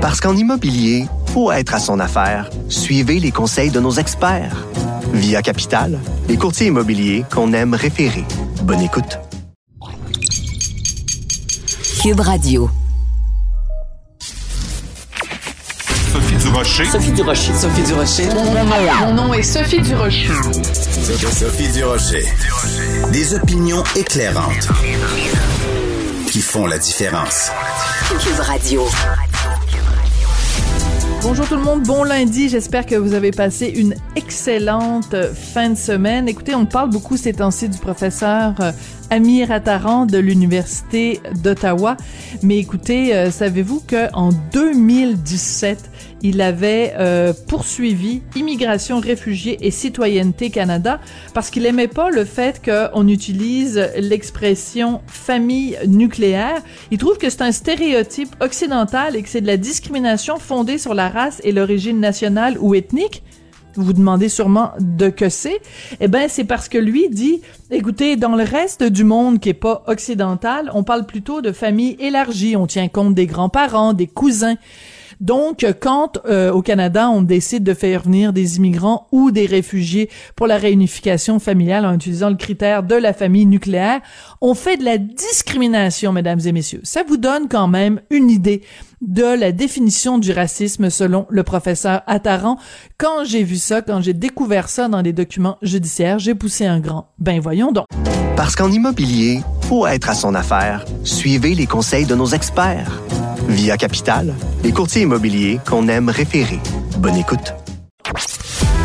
Parce qu'en immobilier, faut être à son affaire. Suivez les conseils de nos experts. Via Capital, les courtiers immobiliers qu'on aime référer. Bonne écoute. Cube Radio. Sophie Durocher. Sophie Durocher. Sophie Durocher. Mon nom est Sophie Durocher. Sophie Durocher. Des opinions éclairantes qui font la différence. Cube Radio. Bonjour tout le monde, bon lundi. J'espère que vous avez passé une excellente fin de semaine. Écoutez, on parle beaucoup ces temps-ci du professeur euh, Amir Attaran de l'Université d'Ottawa. Mais écoutez, euh, savez-vous qu'en 2017, il avait euh, poursuivi Immigration, Réfugiés et Citoyenneté Canada parce qu'il aimait pas le fait qu'on utilise l'expression famille nucléaire. Il trouve que c'est un stéréotype occidental et que c'est de la discrimination fondée sur la race et l'origine nationale ou ethnique vous demandez sûrement de que c'est. Eh ben, c'est parce que lui dit, écoutez, dans le reste du monde qui est pas occidental, on parle plutôt de famille élargie. On tient compte des grands-parents, des cousins. Donc, quand euh, au Canada, on décide de faire venir des immigrants ou des réfugiés pour la réunification familiale en utilisant le critère de la famille nucléaire, on fait de la discrimination, mesdames et messieurs. Ça vous donne quand même une idée de la définition du racisme selon le professeur Attaran. Quand j'ai vu ça, quand j'ai découvert ça dans les documents judiciaires, j'ai poussé un grand. Ben voyons donc. Parce qu'en immobilier, faut être à son affaire. Suivez les conseils de nos experts. Via Capital, les courtiers immobiliers qu'on aime référer. Bonne écoute.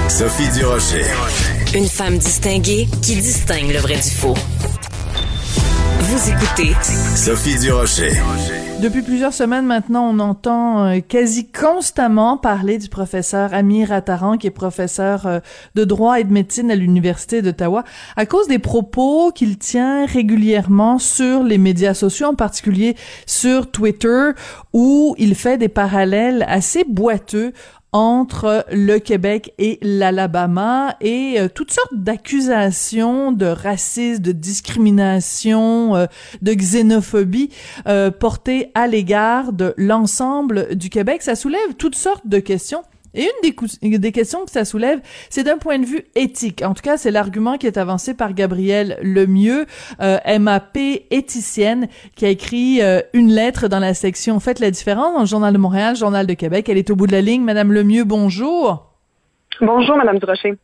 Sophie Durocher. Une femme distinguée qui distingue le vrai du faux. Vous écoutez Sophie Durocher. Depuis plusieurs semaines maintenant, on entend euh, quasi constamment parler du professeur Amir Attaran, qui est professeur euh, de droit et de médecine à l'Université d'Ottawa, à cause des propos qu'il tient régulièrement sur les médias sociaux, en particulier sur Twitter, où il fait des parallèles assez boiteux entre le Québec et l'Alabama et euh, toutes sortes d'accusations de racisme, de discrimination, euh, de xénophobie euh, portées à l'égard de l'ensemble du Québec. Ça soulève toutes sortes de questions. Et une des, des, questions que ça soulève, c'est d'un point de vue éthique. En tout cas, c'est l'argument qui est avancé par Gabrielle Lemieux, euh, MAP éthicienne, qui a écrit euh, une lettre dans la section Faites la différence dans le Journal de Montréal, Journal de Québec. Elle est au bout de la ligne. Madame Lemieux, bonjour. Bonjour, Madame Durocher.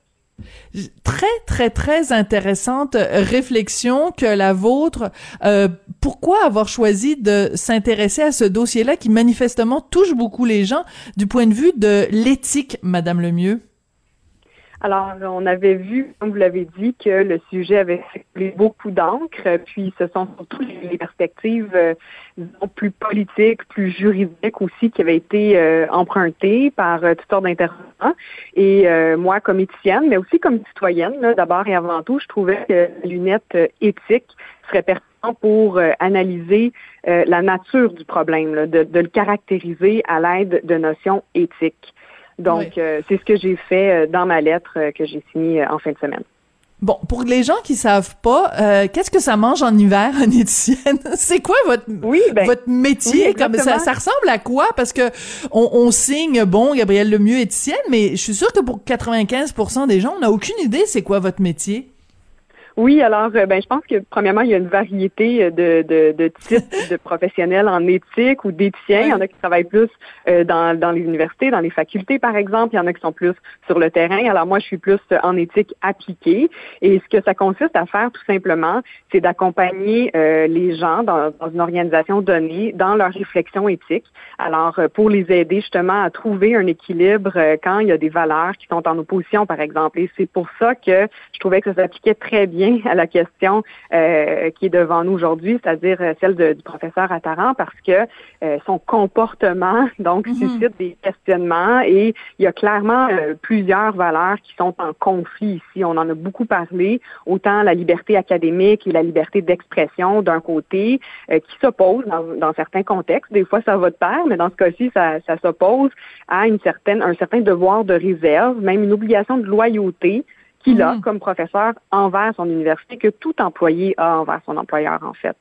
Très, très, très intéressante réflexion que la vôtre. Euh, pourquoi avoir choisi de s'intéresser à ce dossier-là qui manifestement touche beaucoup les gens du point de vue de l'éthique, Madame Lemieux? Alors, on avait vu, comme vous l'avez dit, que le sujet avait fait beaucoup d'encre, puis ce sont surtout les perspectives euh, plus politiques, plus juridiques aussi qui avaient été euh, empruntées par euh, toutes sortes d'intervenants. Et moi, comme éthicienne, mais aussi comme citoyenne, d'abord et avant tout, je trouvais que la lunette éthique serait pertinente pour analyser la nature du problème, de, de le caractériser à l'aide de notions éthiques. Donc, euh, c'est ce que j'ai fait euh, dans ma lettre euh, que j'ai signée en fin de semaine. Bon, pour les gens qui savent pas, qu'est-ce que ça mange en hiver, en éthicienne? C'est quoi votre, ben, votre métier? Comme ça, ça ressemble à quoi? Parce que on, signe, bon, Gabrielle Lemieux éthicienne, mais je suis sûre que pour 95% des gens, on n'a aucune idée c'est quoi votre métier. Oui, alors, euh, ben, je pense que premièrement, il y a une variété euh, de, de, de types de professionnels en éthique ou d'éthiciens. Il y en a qui travaillent plus euh, dans, dans les universités, dans les facultés, par exemple. Il y en a qui sont plus sur le terrain. Alors moi, je suis plus en éthique appliquée. Et ce que ça consiste à faire, tout simplement, c'est d'accompagner les gens dans, dans, une organisation donnée dans leur réflexion éthique. Alors, pour les aider justement à trouver un équilibre quand il y a des valeurs qui sont en opposition, par exemple. Et c'est pour ça que je trouvais que ça s'appliquait très bien à la question euh, qui est devant nous aujourd'hui, c'est-à-dire euh, celle du professeur Attaran, parce que euh, son comportement donc mhm. suscite des questionnements et il y a clairement plusieurs valeurs qui sont en conflit ici. On en a beaucoup parlé, autant la liberté académique et la liberté d'expression d'un côté, qui s'opposent dans, certains contextes. Des fois, ça va de pair, mais dans ce cas-ci, ça, ça s'oppose à une certaine, un certain devoir de réserve, même une obligation de loyauté qu'il a mm. comme professeur envers son université que tout employé a envers son employeur, en fait.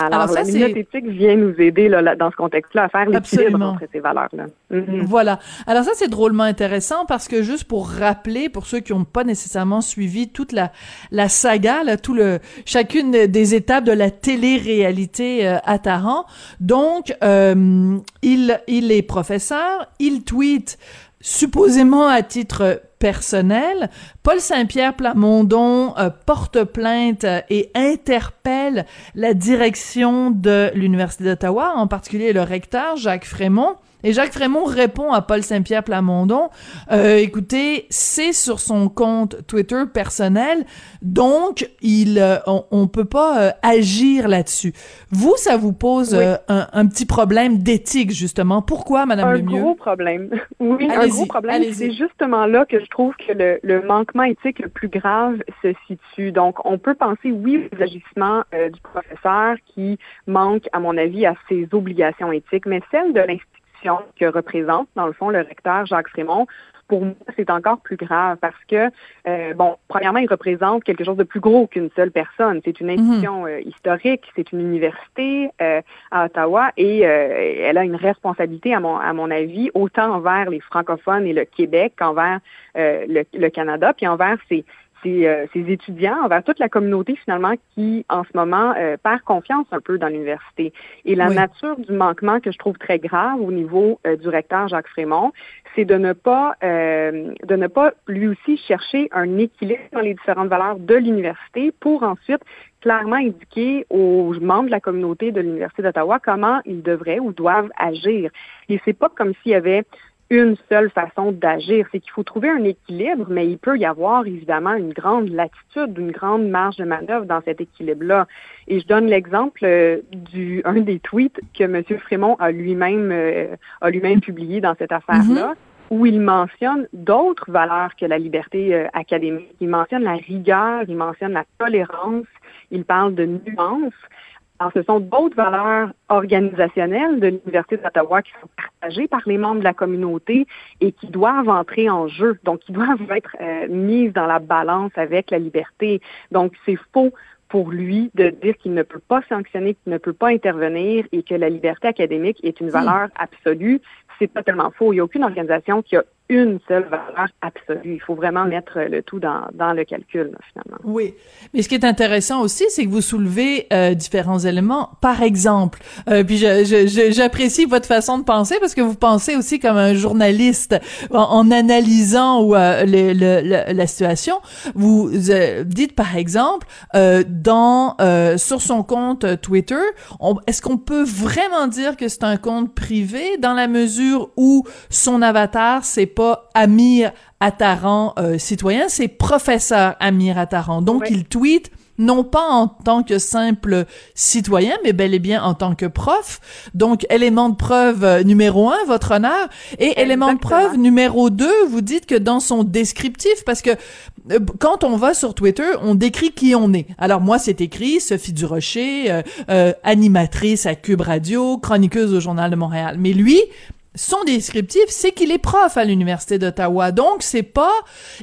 Alors, la minute éthique vient nous aider là, dans ce contexte-là à faire l'équilibre entre ces valeurs-là. Mhm. Voilà. Alors ça, c'est drôlement intéressant parce que juste pour rappeler, pour ceux qui n'ont pas nécessairement suivi toute la, la saga, là, tout le, chacune des étapes de la télé-réalité euh, à Taran, donc, euh, il, il est professeur, il tweet supposément à titre personnel. Paul Saint-Pierre Plamondon euh, porte plainte et interpelle la direction de l'Université d'Ottawa, en particulier le recteur Jacques Frémont, et Jacques Frémont répond à Paul Saint-Pierre Plamondon, euh, écoutez, c'est sur son compte Twitter personnel, donc il, euh, on, peut pas euh, agir là-dessus. Vous, ça vous pose un, petit problème d'éthique justement. Pourquoi, Madame un Lemieux? Un gros problème. Oui, un gros problème. C'est justement là que je trouve que le, le, manquement éthique le plus grave se situe. Donc, on peut penser, oui, aux agissements du professeur qui manque, à mon avis, à ses obligations éthiques, mais celle de l'institution que représente, dans le fond, le recteur Jacques Frémont, pour moi, c'est encore plus grave parce que, euh, bon, premièrement, il représente quelque chose de plus gros qu'une seule personne. C'est une institution mhm. euh, historique, c'est une université euh, à Ottawa et elle a une responsabilité, à mon, à mon avis, autant envers les francophones et le Québec qu'envers le, le, Canada, puis envers ses, euh, ces, étudiants, envers toute la communauté finalement qui, en ce moment, euh, perd confiance un peu dans l'université. Et la nature du manquement que je trouve très grave au niveau euh, du recteur Jacques Frémont, c'est de ne pas de ne pas lui aussi chercher un équilibre dans les différentes valeurs de l'université pour ensuite clairement indiquer aux membres de la communauté de l'Université d'Ottawa comment ils devraient ou doivent agir. Et c'est pas comme s'il y avait une seule façon d'agir. C'est qu'il faut trouver un équilibre, mais il peut y avoir évidemment une grande latitude, une grande marge de manœuvre dans cet équilibre-là. Et je donne l'exemple euh, du un des tweets que M. Frémont a lui-même euh, a lui-même publié dans cette affaire-là. Mm-hmm. où il mentionne d'autres valeurs que la liberté euh, académique. Il mentionne la rigueur, il mentionne la tolérance, il parle de nuances. Alors, ce sont d'autres valeurs organisationnelles de l'Université d'Ottawa qui sont partagées par les membres de la communauté et qui doivent entrer en jeu, donc qui doivent être euh, mises dans la balance avec la liberté. Donc, c'est faux pour lui de dire qu'il ne peut pas sanctionner, qu'il ne peut pas intervenir et que la liberté académique est une valeur absolue. C'est totalement faux. Il n'y a aucune organisation qui a une seule valeur absolue. Il faut vraiment mettre le tout dans, dans le calcul, finalement. Oui. Mais ce qui est intéressant aussi, c'est que vous soulevez euh, différents éléments. Par exemple, euh, puis j'apprécie votre façon de penser parce que vous pensez aussi comme un journaliste en, analysant ou, euh, le, le, la situation. Vous euh, dites, par exemple, euh, dans sur son compte Twitter, est-ce qu'on peut vraiment dire que c'est un compte privé dans la mesure où son avatar, c'est pas Amir Attaran euh, citoyen, c'est professeur Amir Attaran. Donc il tweet non pas en tant que simple citoyen, mais bel et bien en tant que prof. Donc, élément de preuve euh, numéro un, votre honneur. Et élément de preuve numéro deux, vous dites que dans son descriptif, parce que euh, quand on va sur Twitter, on décrit qui on est. Alors moi, c'est écrit Sophie Durocher, euh, animatrice à Cube Radio, chroniqueuse au Journal de Montréal. Mais lui, son descriptif, c'est qu'il est prof à l'université d'Ottawa. Donc, c'est pas,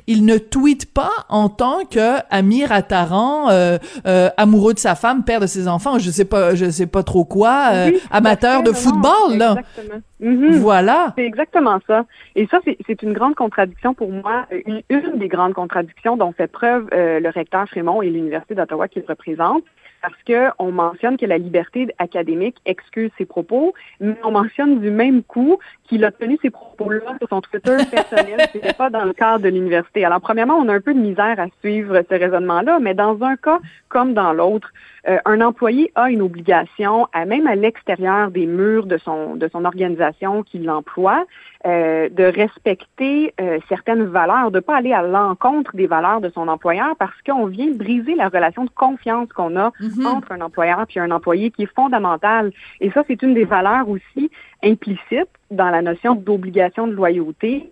il ne tweet pas en tant que Amir Attaran, euh, euh, amoureux de sa femme, père de ses enfants, je sais pas, je sais pas trop quoi, euh, amateur de football, là. Exactement. Mhm. Voilà. C'est exactement ça. Et ça, c'est une grande contradiction pour moi, une, une, des grandes contradictions dont fait preuve le recteur Frémont et l'université d'Ottawa qu'il représente parce qu'on mentionne que la liberté académique excuse ses propos, mais on mentionne du même coup qu'il a tenu ces propos-là sur son Twitter personnel, c'était pas dans le cadre de l'université. Alors, premièrement, on a un peu de misère à suivre ce raisonnement-là, mais dans un cas comme dans l'autre, euh, un employé a une obligation, à, même à l'extérieur des murs de son, de son organisation qui l'emploie, euh, de respecter euh, certaines valeurs, de pas aller à l'encontre des valeurs de son employeur parce qu'on vient briser la relation de confiance qu'on a mhm. entre un employeur et un employé qui est fondamentale. Et ça, c'est une des valeurs aussi implicites dans la notion d'obligation de loyauté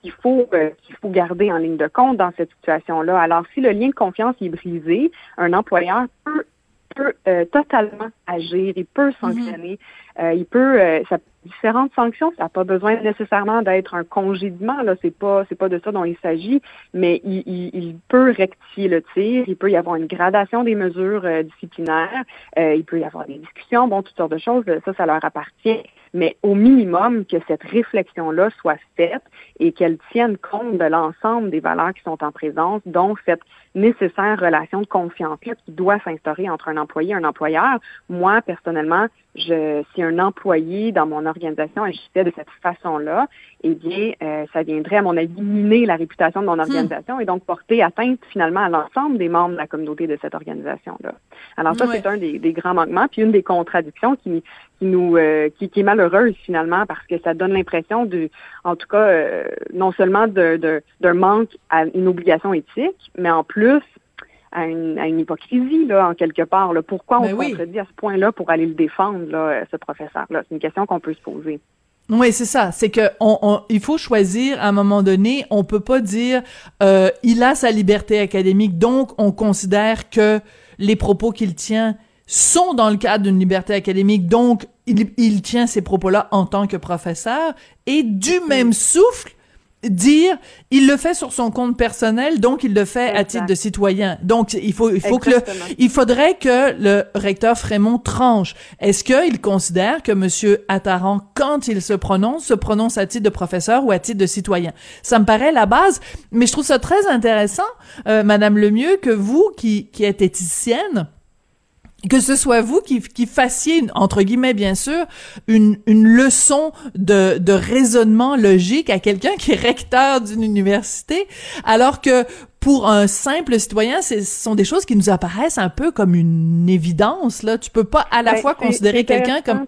qu'il faut qu'il faut garder en ligne de compte dans cette situation-là. Alors, si le lien de confiance est brisé, un employeur peut peut euh, totalement agir, il peut sanctionner, euh, il peut, euh, ça, différentes sanctions, ça n'a pas besoin nécessairement d'être un congédiement, là, c'est pas, c'est pas de ça dont il s'agit, mais il, il, il, peut rectifier le tir, il peut y avoir une gradation des mesures disciplinaires, il peut y avoir des discussions, bon, toutes sortes de choses, ça, ça leur appartient mais au minimum que cette réflexion-là soit faite et qu'elle tienne compte de l'ensemble des valeurs qui sont en présence, dont cette nécessaire relation de confiance-là qui doit s'instaurer entre un employé et un employeur. Moi, personnellement, je, si un employé dans mon organisation agissait de cette façon-là, eh bien, euh, ça viendrait, à mon avis, miner la réputation de mon hmm. organisation et donc porter atteinte finalement à l'ensemble des membres de la communauté de cette organisation-là. Alors ça, c'est un des, des, grands manquements, puis une des contradictions qui, qui nous, euh, qui, qui, est malheureuse finalement parce que ça donne l'impression de, en tout cas, euh, non seulement d'un manque à une obligation éthique, mais en plus à une, à une hypocrisie, là, en quelque part. Là. Pourquoi on ben se contredit à ce point-là pour aller le défendre, là, ce professeur-là? C'est une question qu'on peut se poser. Oui, c'est ça. C'est que on, on, il faut choisir à un moment donné. On peut pas dire euh, il a sa liberté académique, donc on considère que les propos qu'il tient sont dans le cadre d'une liberté académique, donc il, il tient ces propos-là en tant que professeur. Et du même souffle, dire il le fait sur son compte personnel donc il le fait à titre de citoyen. Donc il faut il faut que le, il faudrait que le recteur Frémont tranche. Est-ce qu'il considère que monsieur Attaran quand il se prononce se prononce à titre de professeur ou à titre de citoyen? Ça me paraît la base mais je trouve ça très intéressant euh, madame Lemieux que vous qui qui êtes éthicienne que ce soit vous qui, qui fassiez, entre guillemets bien sûr, une, une leçon de, de raisonnement logique à quelqu'un qui est recteur d'une université, alors que pour un simple citoyen, ce sont des choses qui nous apparaissent un peu comme une évidence. Là, tu peux pas à la fois considérer quelqu'un comme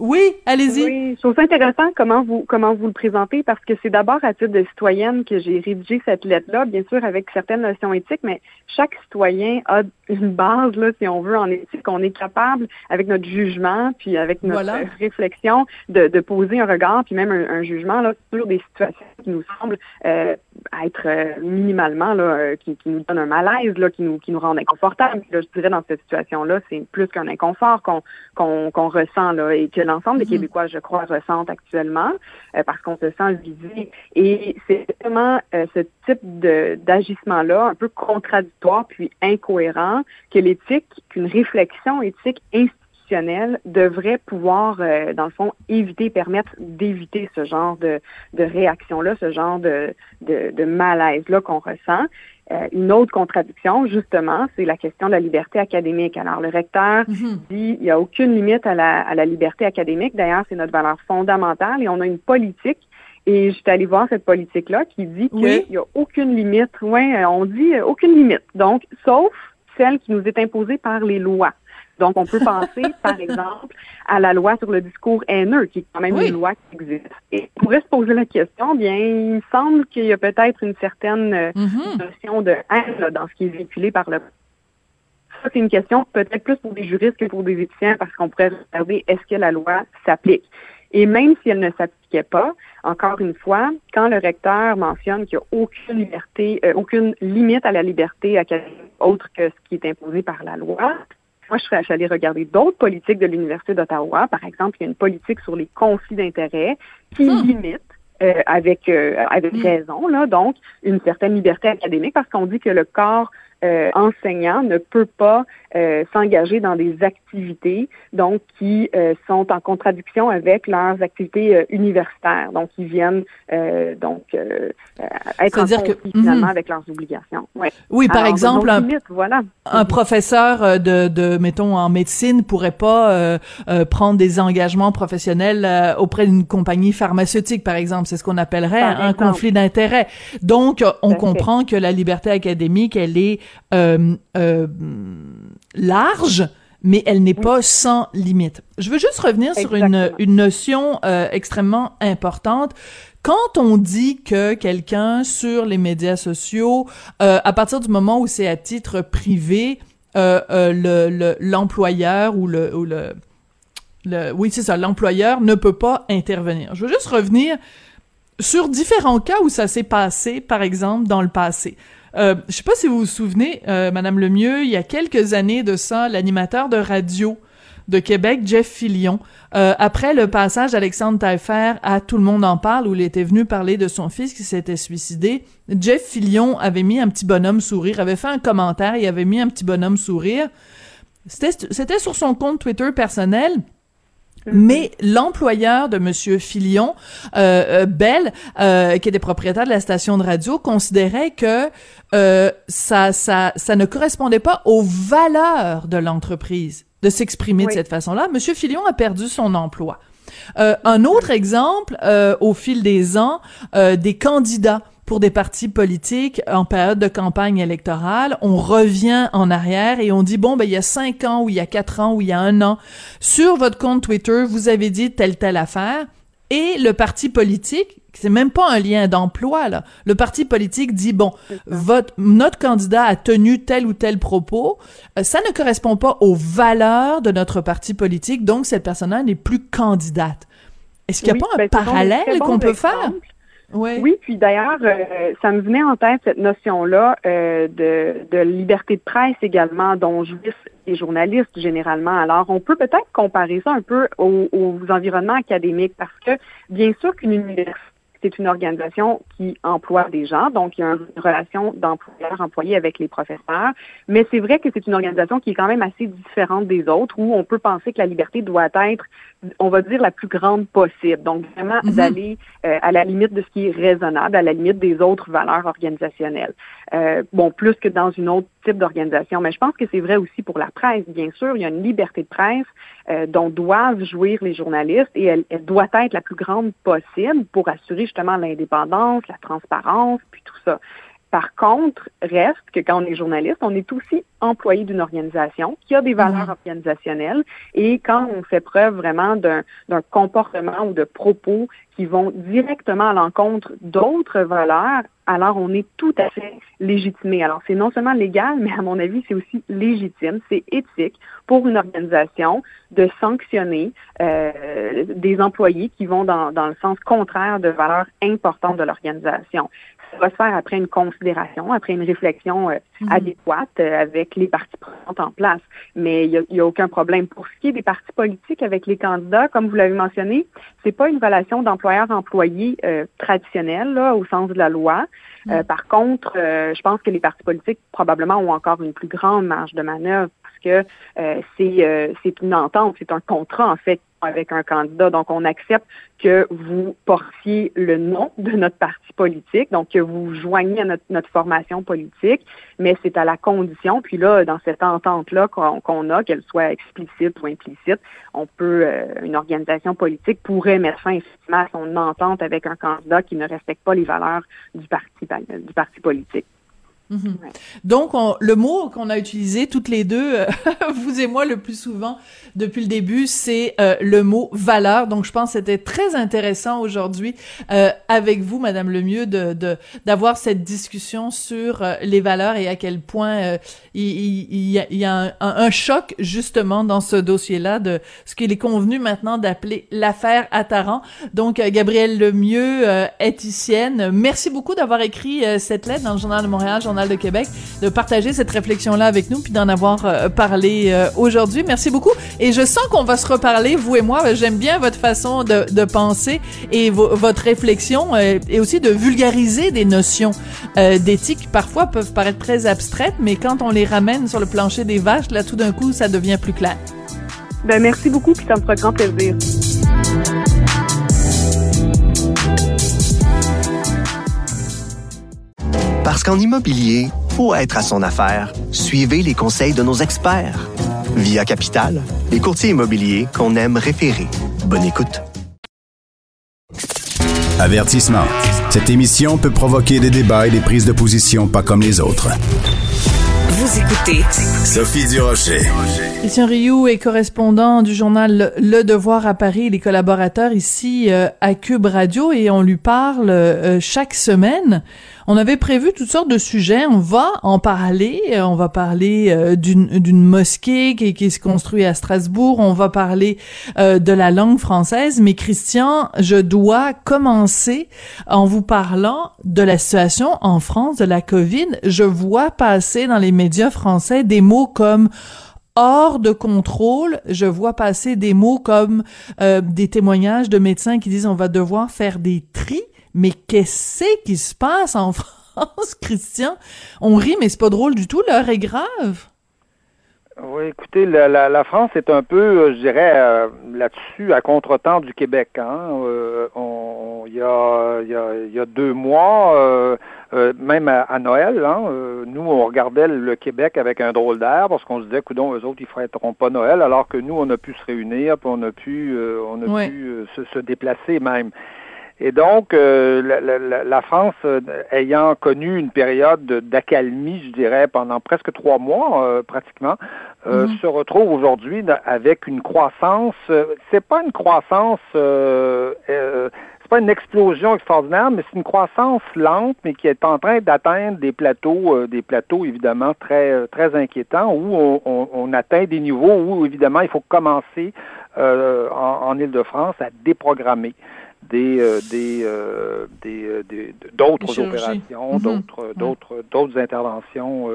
oui, allez-y. Oui, je trouve ça intéressant comment vous comment vous le présentez parce que c'est d'abord à titre de citoyenne que j'ai rédigé cette lettre-là, bien sûr avec certaines notions éthiques, mais chaque citoyen a une base là, si on veut, en éthique. On est capable, avec notre jugement, puis avec notre réflexion, de, de, poser un regard, puis même un, jugement là sur des situations qui nous semblent euh, être euh, minimalement là, euh, qui, qui, nous donnent un malaise, là, qui nous qui nous rendent inconfortables. Là, je dirais dans cette situation-là, c'est plus qu'un inconfort qu'on qu'on qu'on ressent là et que l'ensemble des mhm. Québécois, je crois, ressentent actuellement euh, parce qu'on se sent visé. Et c'est vraiment euh, ce type d'agissement-là, un peu contradictoire puis incohérent, que l'éthique, qu'une réflexion éthique institutionnelle devrait pouvoir, euh, dans le fond, éviter, permettre d'éviter ce genre de, de réaction-là, ce genre de, de, de malaise-là qu'on ressent. Euh, une autre contradiction, justement, c'est la question de la liberté académique. Alors, le recteur mhm. dit il n'y a aucune limite à la, à la liberté académique. D'ailleurs, c'est notre valeur fondamentale et on a une politique. Et je suis allée voir cette politique-là qui dit qu'il n'y a aucune limite. Oui, on dit euh, aucune limite. Donc, sauf celle qui nous est imposée par les lois. Donc, on peut penser, par exemple, à la loi sur le discours haineux, qui est quand même une loi qui existe. Et on pourrait se poser la question, bien, il me semble qu'il y a peut-être une certaine euh, mm-hmm. notion de haine dans ce qui est véhiculé par le ça, c'est une question peut-être plus pour des juristes que pour des étudiants parce qu'on pourrait regarder est-ce que la loi s'applique? Et même si elle ne s'appliquait pas, encore une fois, quand le recteur mentionne qu'il n'y a aucune liberté, euh, aucune limite à la liberté académique autre que ce qui est imposé par la loi, moi, je serais allée regarder d'autres politiques de l'Université d'Ottawa. Par exemple, il y a une politique sur les conflits d'intérêts qui hmm. limite euh, avec euh, avec hmm. raison là donc une certaine liberté académique parce qu'on dit que le corps euh, enseignant ne peut pas euh, s'engager dans des activités donc qui euh, sont en contradiction avec leurs activités euh, universitaires. Donc, ils viennent donc être en conflit finalement mhm. avec leurs obligations. Ouais. Oui, par exemple, un, voilà. un professeur de, de, mettons, en médecine pourrait pas prendre des engagements professionnels auprès d'une compagnie pharmaceutique, par exemple. C'est ce qu'on appellerait un conflit d'intérêts. Donc, on comprend que la liberté académique, elle est euh, euh, large, mais elle n'est pas sans limite. Je veux juste revenir sur une, une notion euh, extrêmement importante. Quand on dit que quelqu'un sur les médias sociaux, à partir du moment où c'est à titre privé, l'employeur ou le, ou le, le oui c'est ça, l'employeur ne peut pas intervenir. Je veux juste revenir sur différents cas où ça s'est passé, par exemple dans le passé. Euh, je sais pas si vous vous souvenez, euh, Madame Lemieux, il y a quelques années de ça, l'animateur de radio de Québec, Jeff Fillion, euh, après le passage d'Alexandre Taillefer à Tout le monde en parle, où il était venu parler de son fils qui s'était suicidé, Jeff Fillion avait mis un petit bonhomme sourire, avait fait un commentaire, il avait mis un petit bonhomme sourire. C'était sur son compte Twitter personnel. Mhm. Mais l'employeur de Monsieur Filion, euh, euh Bell, euh, qui était propriétaire de la station de radio, considérait que euh, ça, ça, ça ne correspondait pas aux valeurs de l'entreprise de s'exprimer de cette façon-là. Monsieur Filion a perdu son emploi. un autre exemple, au fil des ans, des candidats pour des partis politiques en période de campagne électorale, on revient en arrière et on dit bon ben il y a cinq ans ou il y a quatre ans ou il y a un an sur votre compte Twitter vous avez dit telle telle affaire et le parti politique c'est même pas un lien d'emploi là. Le parti politique dit bon, votre notre candidat a tenu tel ou tel propos, euh, ça ne correspond pas aux valeurs de notre parti politique, donc cette personne-là n'est plus candidate. Est-ce qu'il n'y a pas un ben, parallèle qu'on peut faire? Oui, puis d'ailleurs, euh, ça me venait en tête cette notion-là euh, de, de, liberté de presse également, dont jouissent les journalistes généralement. Alors, on peut peut-être comparer ça un peu aux, aux environnements académiques parce que, bien sûr qu'une université c'est une organisation qui emploie des gens, donc il y a une relation d'employeur-employé avec les professeurs, mais c'est vrai que c'est une organisation qui est quand même assez différente des autres, où on peut penser que la liberté doit être, on va dire, la plus grande possible. Donc vraiment mhm. d'aller euh, à la limite de ce qui est raisonnable, à la limite des autres valeurs organisationnelles. Euh, bon, plus que dans une autre type d'organisation. Mais je pense que c'est vrai aussi pour la presse. Bien sûr, il y a une liberté de presse euh, dont doivent jouir les journalistes et elle, elle, doit être la plus grande possible pour assurer justement l'indépendance, la transparence, puis tout ça. Par contre, reste que quand on est journaliste, on est aussi employé d'une organisation qui a des valeurs mhm. organisationnelles et quand on fait preuve vraiment d'un comportement ou de propos qui vont directement à l'encontre d'autres valeurs, alors on est tout à fait légitimé. Alors c'est non seulement légal, mais à mon avis, c'est aussi légitime, c'est éthique pour une organisation de sanctionner euh, des employés qui vont dans, dans le sens contraire de valeurs importantes de l'organisation ça va se faire après une considération, après une réflexion euh, mhm. adéquate euh, avec les partis prenantes en place. Mais il n'y a, a, aucun problème. Pour ce qui est des partis politiques avec les candidats, comme vous l'avez mentionné, c'est pas une relation d'employeur-employé euh, traditionnelle là, au sens de la loi. Mhm. par contre, je pense que les partis politiques probablement ont encore une plus grande marge de manœuvre que c'est c'est une entente, c'est un contrat en fait avec un candidat. Donc, on accepte que vous portiez le nom de notre parti politique, donc que vous joignez à notre, notre formation politique, mais c'est à la condition, puis là, dans cette entente-là qu'on a, qu'elle soit explicite ou implicite, on peut, euh, une organisation politique pourrait mettre fin effectivement à son entente avec un candidat qui ne respecte pas les valeurs du parti, du parti politique. Mhm. Donc, le mot qu'on a utilisé toutes les deux, euh, vous et moi, le plus souvent depuis le début, c'est euh, le mot valeur. Donc, je pense que c'était très intéressant aujourd'hui euh, avec vous, Madame Lemieux, de d'avoir cette discussion sur les valeurs et à quel point il, il, y a, il, y a, un, un, choc justement dans ce dossier-là de ce qu'il est convenu maintenant d'appeler l'affaire Attaran. Donc, Gabrielle Lemieux, éthicienne, merci beaucoup d'avoir écrit cette lettre dans le Journal de Montréal, Journal de Québec, de partager cette réflexion-là avec nous, puis d'en avoir euh, parlé euh, aujourd'hui. Merci beaucoup. Et je sens qu'on va se reparler, vous et moi. J'aime bien votre façon de, penser et votre réflexion euh, et aussi de vulgariser des notions d'éthique qui parfois peuvent paraître très abstraites, mais quand on les ramène sur le plancher des vaches, là, tout d'un coup, ça devient plus clair. Ben, merci beaucoup, puis ça me fera grand plaisir. Parce qu'en immobilier, faut être à son affaire. Suivez les conseils de nos experts. Via Capital, les courtiers immobiliers qu'on aime référer. Bonne écoute. Avertissement. Cette émission peut provoquer des débats et des prises de position pas comme les autres. Vous écoutez Sophie Durocher. Christian Rioux est correspondant du journal Le Devoir à Paris, les collaborateurs ici euh, à Cube Radio et on lui parle euh, chaque semaine On avait prévu toutes sortes de sujets. On va en parler. On va parler euh, d'une mosquée qui, se construit à Strasbourg. On va parler euh, de la langue française. Mais Christian, je dois commencer en vous parlant de la situation en France de la COVID. Je vois passer dans les médias français des mots comme hors de contrôle. Je vois passer des mots comme euh, des témoignages de médecins qui disent on va devoir faire des tris. Mais qu'est-ce qui se passe en France, Christian? On rit, mais c'est pas drôle du tout. L'heure est grave. Oui, écoutez, la, la, France est un peu, euh, je dirais, euh, là-dessus à contretemps du Québec. Hein. on, il, y a, y a, y a deux mois, euh, même à, Noël, hein, euh, nous, on regardait le Québec avec un drôle d'air parce qu'on se disait, coudon, eux autres, ils ne feront pas Noël, alors que nous, on a pu se réunir, puis on a pu, euh, on a pu se, se, déplacer même. Et donc, la, la, la, France, ayant connu une période d'accalmie, je dirais, pendant presque trois mois, pratiquement, mm-hmm. se retrouve aujourd'hui avec une croissance. c'est pas une croissance pas une explosion extraordinaire, mais c'est une croissance lente, mais qui est en train d'atteindre des plateaux, euh, des plateaux évidemment très euh, très inquiétants, où on, atteint des niveaux où évidemment il faut commencer euh, en, en Île-de-France à déprogrammer des euh, des euh, euh, des d'autres opérations, mm-hmm. d'autres d'autres d'autres interventions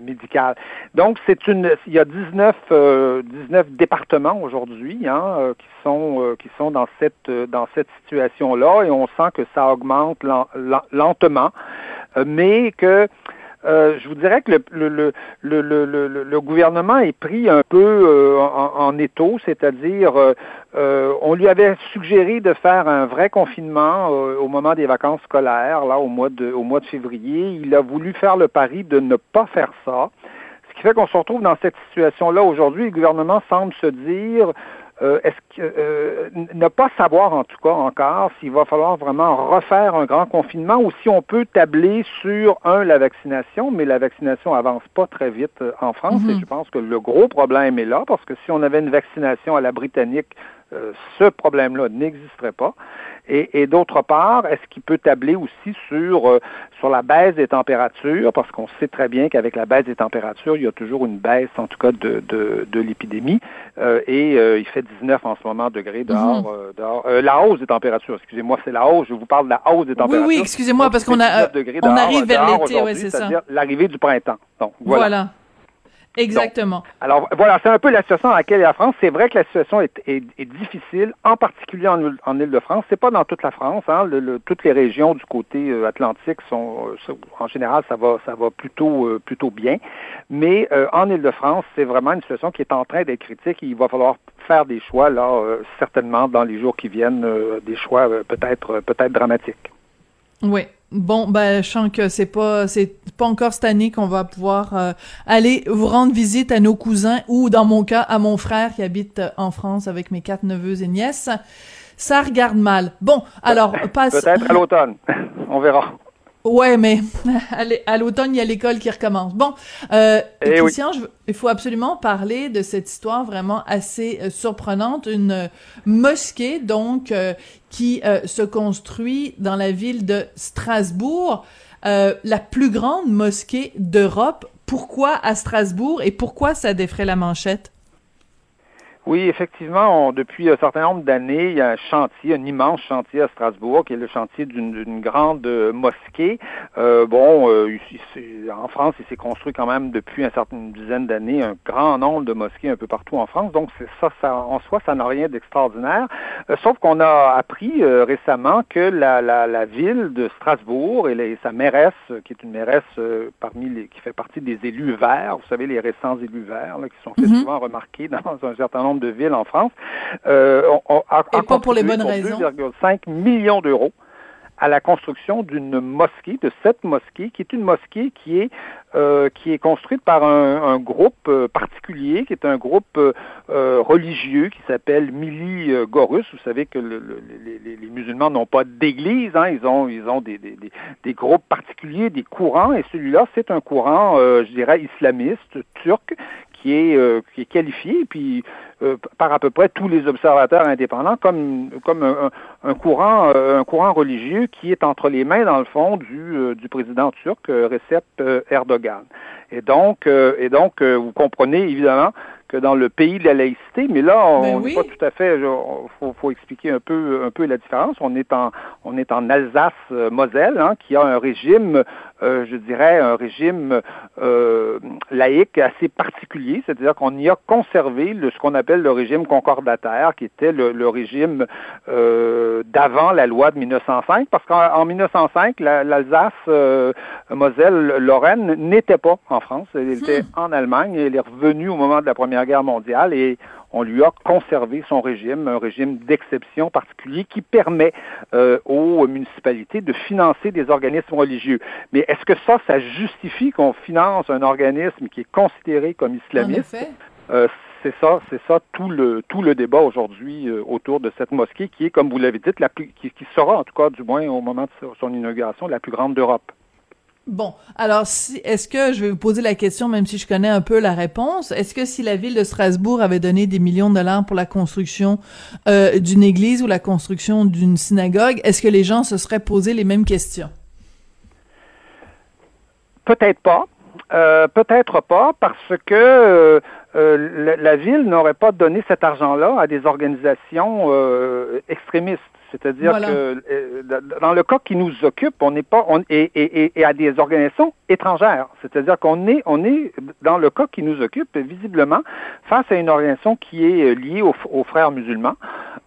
médicales. Donc c'est une il y a 19 19 départements aujourd'hui hein, qui sont qui sont dans cette dans cette situation là et on sent que ça augmente lentement mais que euh, je vous dirais que le, le, le, le, gouvernement est pris un peu euh, en, en, étau, c'est-à-dire euh, on lui avait suggéré de faire un vrai confinement au moment des vacances scolaires, là au mois de au mois de février. Il a voulu faire le pari de ne pas faire ça. Ce qui fait qu'on se retrouve dans cette situation-là aujourd'hui. Le gouvernement semble se dire euh, est-ce que euh, ne pas savoir en tout cas encore s'il va falloir vraiment refaire un grand confinement ou si on peut tabler sur un la vaccination, mais la vaccination avance pas très vite euh, en France et mhm. je pense que le gros problème est là parce que si on avait une vaccination à la britannique, ce problème-là n'existerait pas. Et, d'autre part, est-ce qu'il peut tabler aussi sur, euh, sur la baisse des températures, parce qu'on sait très bien qu'avec la baisse des températures, il y a toujours une baisse, en tout cas, de, de, de l'épidémie. Euh, et euh, il fait 19 en ce moment degrés dehors. Mhm. dehors. la hausse des températures, excusez-moi, c'est la hausse, je vous parle de la hausse des températures. Oui, oui, excusez-moi, parce qu'on a, on arrive vers l'été, oui, c'est ça. L'arrivée du printemps. Donc, voilà. voilà. Exactement. alors voilà, c'est un peu la situation dans laquelle est la France. C'est vrai que la situation est, difficile, en particulier en, en Ile-de-France. C'est pas dans toute la France. Hein. Toutes les régions du côté euh, atlantique sont, euh, en général, ça va, ça va plutôt, euh, plutôt bien. Mais en Ile-de-France, c'est vraiment une situation qui est en train d'être critique. Il va falloir faire des choix là, certainement dans les jours qui viennent, des choix peut-être, peut-être dramatiques. Oui, Bon, ben, je sens que c'est pas, c'est pas encore cette année qu'on va pouvoir euh, aller vous rendre visite à nos cousins ou, dans mon cas, à mon frère qui habite euh, en France avec mes quatre neveux et nièces. Ça regarde mal. Bon, alors, passe. Peut-être à l'automne. On verra. Ouais, mais à l'automne, il y a l'école qui recommence. Bon, euh, eh Christian, il faut absolument parler de cette histoire vraiment assez euh, surprenante. Une euh, mosquée, donc, euh, qui se construit dans la ville de Strasbourg, la plus grande mosquée d'Europe. Pourquoi à Strasbourg et pourquoi ça défrait la manchette? Oui, effectivement, depuis un certain nombre d'années, il y a un chantier, un immense chantier à Strasbourg, qui est le chantier d'une grande euh, mosquée. Euh, bon, euh, en France, il s'est construit quand même depuis un certain dizaine d'années un grand nombre de mosquées un peu partout en France. Donc, ça, ça, en soi, ça n'a rien d'extraordinaire. sauf qu'on a appris récemment que la, la, la, ville de Strasbourg et, sa mairesse, qui est une mairesse parmi les, qui fait partie des élus verts, vous savez, les récents élus verts, là, qui sont fait mm-hmm. souvent remarqués dans un certain nombre de villes en France, euh, on, a, Et pas pour les bonnes raisons. 2,5 millions d'euros à la construction d'une mosquée, de cette mosquée, qui est une mosquée qui est euh, qui est construite par un, groupe euh, particulier, qui est un groupe euh, religieux qui s'appelle Mili Gorus. Vous savez que les, musulmans n'ont pas d'église, hein, ils ont ils ont des, des, des, groupes particuliers, des courants, et celui-là c'est un courant, je dirais, islamiste turc qui est qui est qualifié, puis par à peu près tous les observateurs indépendants comme comme un, courant un courant religieux qui est entre les mains dans le fond du du président turc Recep Erdogan. Et donc et donc vous comprenez évidemment que dans le pays de la laïcité, mais là, on ben n'est pas tout à fait. Il faut, faut, expliquer un peu, un peu la différence. On est en, on est en Alsace-Moselle, hein, qui a un régime euh, je dirais, un régime euh, laïque assez particulier, c'est-à-dire qu'on y a conservé le, ce qu'on appelle le régime concordataire, qui était le, régime euh, d'avant la loi de 1905, parce qu'en 1905, l'Alsace, Moselle, Lorraine n'était pas en France, elle était hmm. en Allemagne, elle est revenue au moment de la Première Guerre mondiale et on lui a conservé son régime, un régime d'exception particulier qui permet euh, aux municipalités de financer des organismes religieux. Mais est-ce que ça, ça justifie qu'on finance un organisme qui est considéré comme islamiste? Euh, c'est ça, c'est ça tout le tout le débat aujourd'hui euh, autour de cette mosquée qui est, comme vous l'avez dit, la plus, qui, qui, sera en tout cas du moins au moment de son inauguration la plus grande d'Europe. Bon, alors est-ce que je vais vous poser la question, même si je connais un peu la réponse, est-ce que si la ville de Strasbourg avait donné des millions de dollars pour la construction euh, d'une église ou la construction d'une synagogue, est-ce que les gens se seraient posé les mêmes questions? Peut-être pas. Euh, peut-être pas parce que euh, la, ville n'aurait pas donné cet argent-là à des organisations extrémistes. C'est-à-dire que euh, dans le cas qui nous occupe, on n'est pas on et, et, et, à des organisations étrangères. C'est-à-dire qu'on est on est dans le cas qui nous occupe visiblement face à une organisation qui est euh, liée aux, frères musulmans,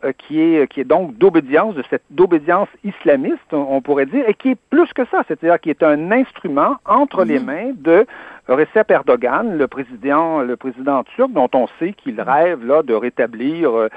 euh, qui est qui est donc d'obédience de cette d'obédience islamiste, on, pourrait dire, et qui est plus que ça. C'est-à-dire qui est un instrument entre les mhm. mains de Recep Erdogan, le président, le président turc, dont on sait qu'il rêve là de rétablir euh,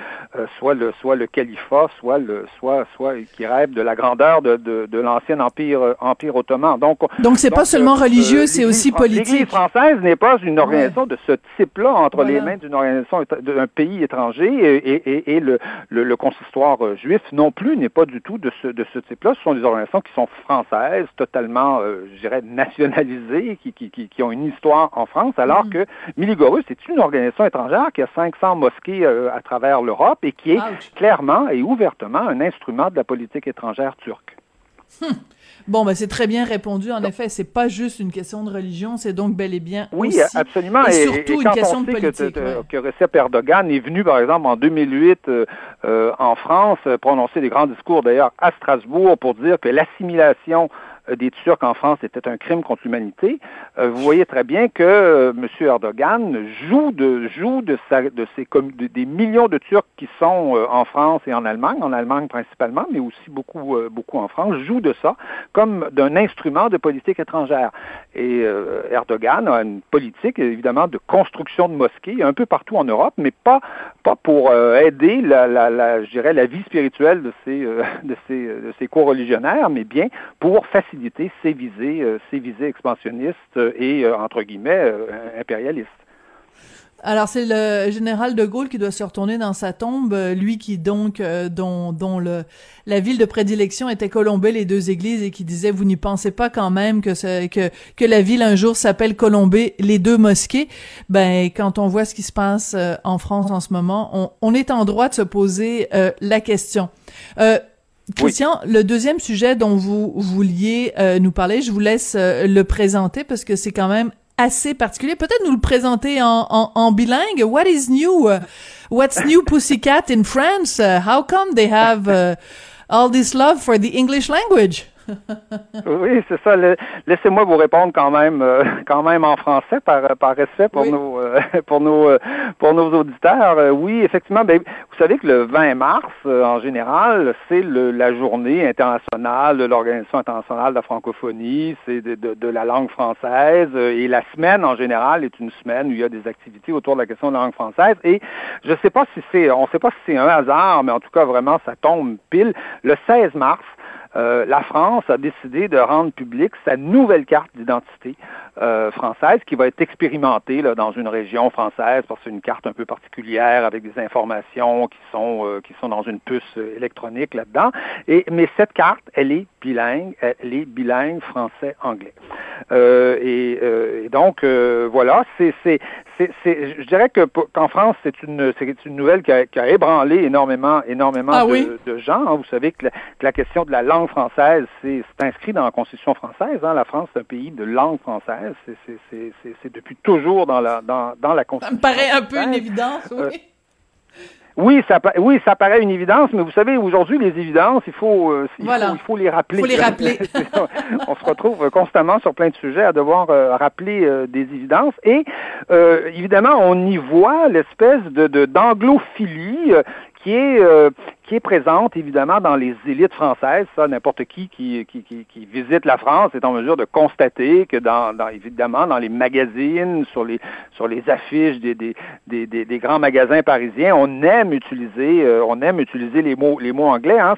soit le soit le califat, soit le soit soit qui rêve de la grandeur de, de, de l'ancien empire euh, empire ottoman. Donc donc c'est pas seulement religieux, c'est aussi politique. L'Église française n'est pas une organisation de ce type-là entre les mains d'une organisation d'un pays étranger et, et, et le, le, le, consistoire juif non plus n'est pas du tout de ce de ce type-là. Ce sont des organisations qui sont françaises, totalement, je dirais, nationalisées, qui, qui, qui, qui ont une histoire en France, alors mm. que Miligorus est une organisation étrangère qui a 500 mosquées euh, à travers l'Europe et qui est clairement et ouvertement un instrument de la politique étrangère turque. Hmm. Bon, ben c'est très bien répondu. En effet, c'est pas juste une question de religion, c'est donc bel et bien oui, absolument. Et, surtout une question de politique. Que, que, Recep Erdogan est venu, par exemple, en 2008 euh, euh, en France, prononcer des grands discours d'ailleurs à Strasbourg pour dire que l'assimilation euh, des Turcs en France était un crime contre l'humanité, euh, vous voyez très bien que euh, M. Erdogan joue de joue de, sa, de ces des millions de Turcs qui sont en France et en Allemagne, en Allemagne principalement, mais aussi beaucoup beaucoup en France, joue de ça comme d'un instrument de politique étrangère. Et Erdogan a une politique évidemment de construction de mosquées un peu partout en Europe, mais pas pas pour aider la, je dirais la vie spirituelle de ces de de ces co-religionnaires, mais bien pour faciliter ses visées, euh, ses visées expansionnistes et, euh, entre guillemets, euh, impérialistes. Alors c'est le général de Gaulle qui doit se retourner dans sa tombe, lui qui donc dont, dont le la ville de prédilection était Colombey les deux églises et qui disait vous n'y pensez pas quand même que que la ville un jour s'appelle Colombey les deux mosquées. Ben quand on voit ce qui se passe en France en ce moment, on est en droit de se poser la question. Christian, le deuxième sujet dont vous vouliez euh, nous parler, je vous laisse euh, le présenter parce que c'est quand même assez particulier. Peut-être nous le présenter en, en, en bilingue. What is new? Uh, what's new Pussycat in France? Uh, how come they have uh, all this love for the English language? Oui, c'est ça. Laissez-moi vous répondre quand même, euh, quand même en français par, par respect pour nos, euh, pour nos, euh, pour nos auditeurs. oui, effectivement. Ben, vous savez que le 20 mars, en général, c'est la journée internationale de l'Organisation internationale de la francophonie, c'est de, de, la langue française. et la semaine, en général, est une semaine où il y a des activités autour de la question de la langue française. Et je ne sais pas si c'est, on ne sait pas si c'est un hasard, mais en tout cas, vraiment, ça tombe pile. Le 16 mars, euh, la France a décidé de rendre publique sa nouvelle carte d'identité euh, française qui va être expérimentée dans une région française parce que c'est une carte un peu particulière avec des informations qui sont euh, qui sont dans une puce électronique là-dedans. Et mais cette carte, elle est bilingue, elle est bilingue français-anglais. Et, et, donc voilà, c'est c'est c'est, je dirais que qu'en France, c'est une, c'est une nouvelle qui a, qui a, ébranlé énormément, énormément ah de, de, gens. Hein. Vous savez que la, que la, question de la langue française, c'est, inscrit dans la Constitution française. Hein. La France, c'est un pays de langue française. C'est, depuis toujours dans la, dans, dans la Constitution. Ça me paraît un peu une évidence, oui. Euh, oui, ça, oui, ça paraît une évidence, mais vous savez, aujourd'hui, les évidences, il faut, euh, il, faut, il faut les rappeler. Il faut les rappeler. On se retrouve constamment sur plein de sujets à devoir euh, rappeler euh, des évidences. Et évidemment, on y voit l'espèce de d'anglophilie qui est qui est présente évidemment dans les élites françaises. Ça, n'importe qui qui, qui, qui qui, visite la France est en mesure de constater que dans, dans, évidemment dans les magazines, sur les sur les affiches des, des, des, des, grands magasins parisiens, on aime utiliser euh, on aime utiliser les mots les mots anglais. Hein,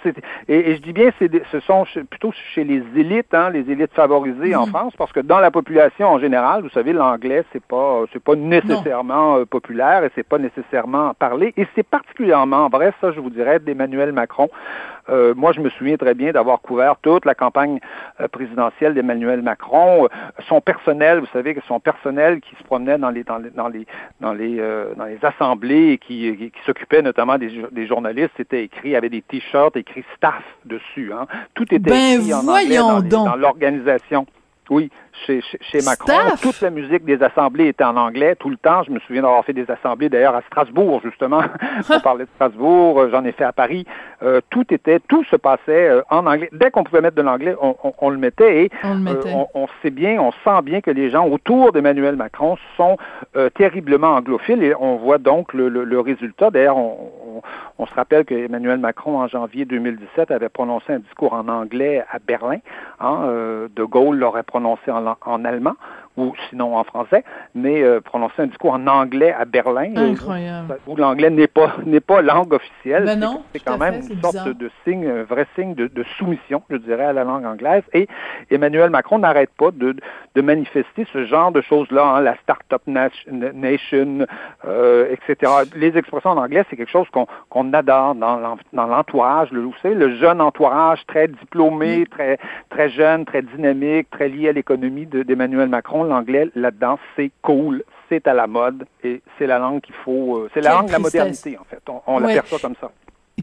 et, et, je dis bien c'est ce sont plutôt chez les élites, hein, les élites favorisées en mmh. France, parce que dans la population en général, vous savez, l'anglais c'est pas c'est pas nécessairement euh, populaire et c'est pas nécessairement parlé. Et c'est particulièrement vrai, ça je vous dirais, des Emmanuel Macron. Euh, moi, je me souviens très bien d'avoir couvert toute la campagne euh, présidentielle d'Emmanuel Macron. Euh, son personnel, vous savez que son personnel qui se promenait dans les dans les dans les dans les, dans les assemblées et qui, qui, s'occupait notamment des, des journalistes, c'était écrit, avait des t-shirts écrits staff dessus. Hein. Tout était ben écrit en anglais dans, dans l'organisation. Oui, chez, chez, Macron. Toute la musique des assemblées était en anglais tout le temps. Je me souviens d'avoir fait des assemblées d'ailleurs à Strasbourg, justement. On parlait de Strasbourg, euh, j'en ai fait à Paris. Euh, tout était, tout se passait euh, en anglais. Dès qu'on pouvait mettre de l'anglais, on, on, on, le mettait et on, le on, on, sait bien, on sent bien que les gens autour d'Emmanuel Macron sont terriblement anglophiles et on voit donc le, le, le résultat. D'ailleurs, on, se rappelle que Emmanuel Macron, en janvier 2017, avait prononcé un discours en anglais à Berlin. Hein, de Gaulle l'aurait prononcé en, allemand ou sinon en français, mais euh, prononcer un discours en anglais à Berlin, Incroyable. où, l'anglais n'est pas n'est pas langue officielle. Ben non, c'est quand même une sorte de, signe, un vrai signe de, de, soumission, je dirais, à la langue anglaise. Et Emmanuel Macron n'arrête pas de, de manifester ce genre de choses-là, hein, la start-up nation, euh, etc. Les expressions en anglais, c'est quelque chose qu'on qu'on adore dans l'entourage. Le, vous savez, le jeune entourage très diplômé, très très jeune, très dynamique, très lié à l'économie d'Emmanuel Macron l'anglais là-dedans, c'est cool, c'est à la mode et c'est la langue qu'il faut, euh, c'est la langue de la modernité en fait. On, on l'aperçoit comme ça.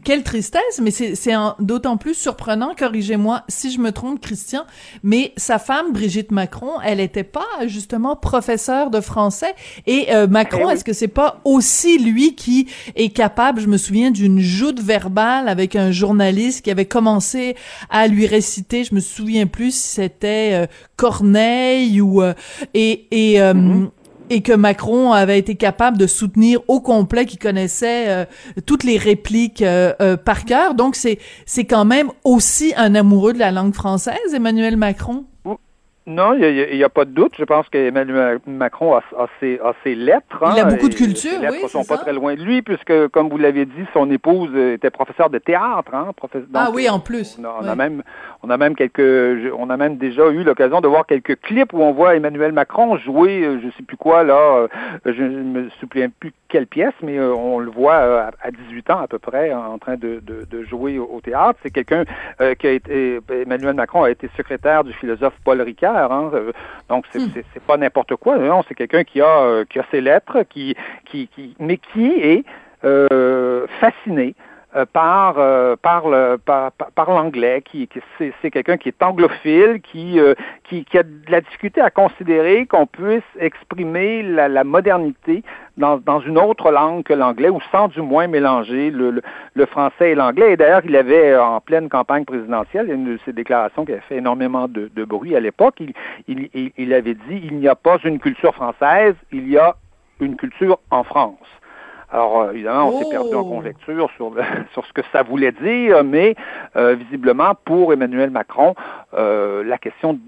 Quelle tristesse, mais c'est d'autant plus surprenant, corrigez-moi si je me trompe, Christian, mais sa femme, Brigitte Macron, elle n'était pas justement professeure de français. Et euh, Macron, eh est-ce que c'est pas aussi lui qui est capable, je me souviens d'une joute verbale avec un journaliste qui avait commencé à lui réciter, je me souviens plus si c'était euh, Corneille ou... Euh, et et mm-hmm et que Macron avait été capable de soutenir au complet, qui connaissait euh, toutes les répliques euh, euh, par cœur. Donc c'est c'est quand même aussi un amoureux de la langue française, Emmanuel Macron. Non, il n'y a, pas de doute. Je pense qu'Emmanuel Macron a, ses, a, ses, lettres. il a hein, beaucoup de culture, oui. Les lettres sont pas très loin de lui, puisque, comme vous l'avez dit, son épouse était professeure de théâtre. Hein, ah oui, en plus. On, a, même, on a même quelques, on a même déjà eu l'occasion de voir quelques clips où on voit Emmanuel Macron jouer, euh, je sais plus quoi là, euh, je ne me souviens plus quelle pièce, mais euh, on le voit à 18 ans à peu près en train de, de, de jouer au, théâtre. C'est quelqu'un qui a été, Emmanuel Macron a été secrétaire du philosophe Paul Ricard Hein, euh, donc hmm. c'est pas n'importe quoi. Non, c'est quelqu'un qui a euh, qui a ses lettres, qui qui, qui mais qui est euh, fasciné euh, par, euh, par, le, par, par, l'anglais, qui, qui c'est, quelqu'un qui est anglophile, qui, euh, qui, qui, a de la difficulté à considérer qu'on puisse exprimer la, modernité dans, dans, une autre langue que l'anglais, ou sans du moins mélanger le, le, français et l'anglais. Et d'ailleurs, il avait, en pleine campagne présidentielle, une de ses déclarations qui avait fait énormément de, de bruit à l'époque, il, il, il avait dit, il n'y a pas une culture française, il y a une culture en France. Alors, euh, évidemment, on s'est perdu en oh! conjecture sur, sur ce que ça voulait dire, mais euh, visiblement, pour Emmanuel Macron, euh, la question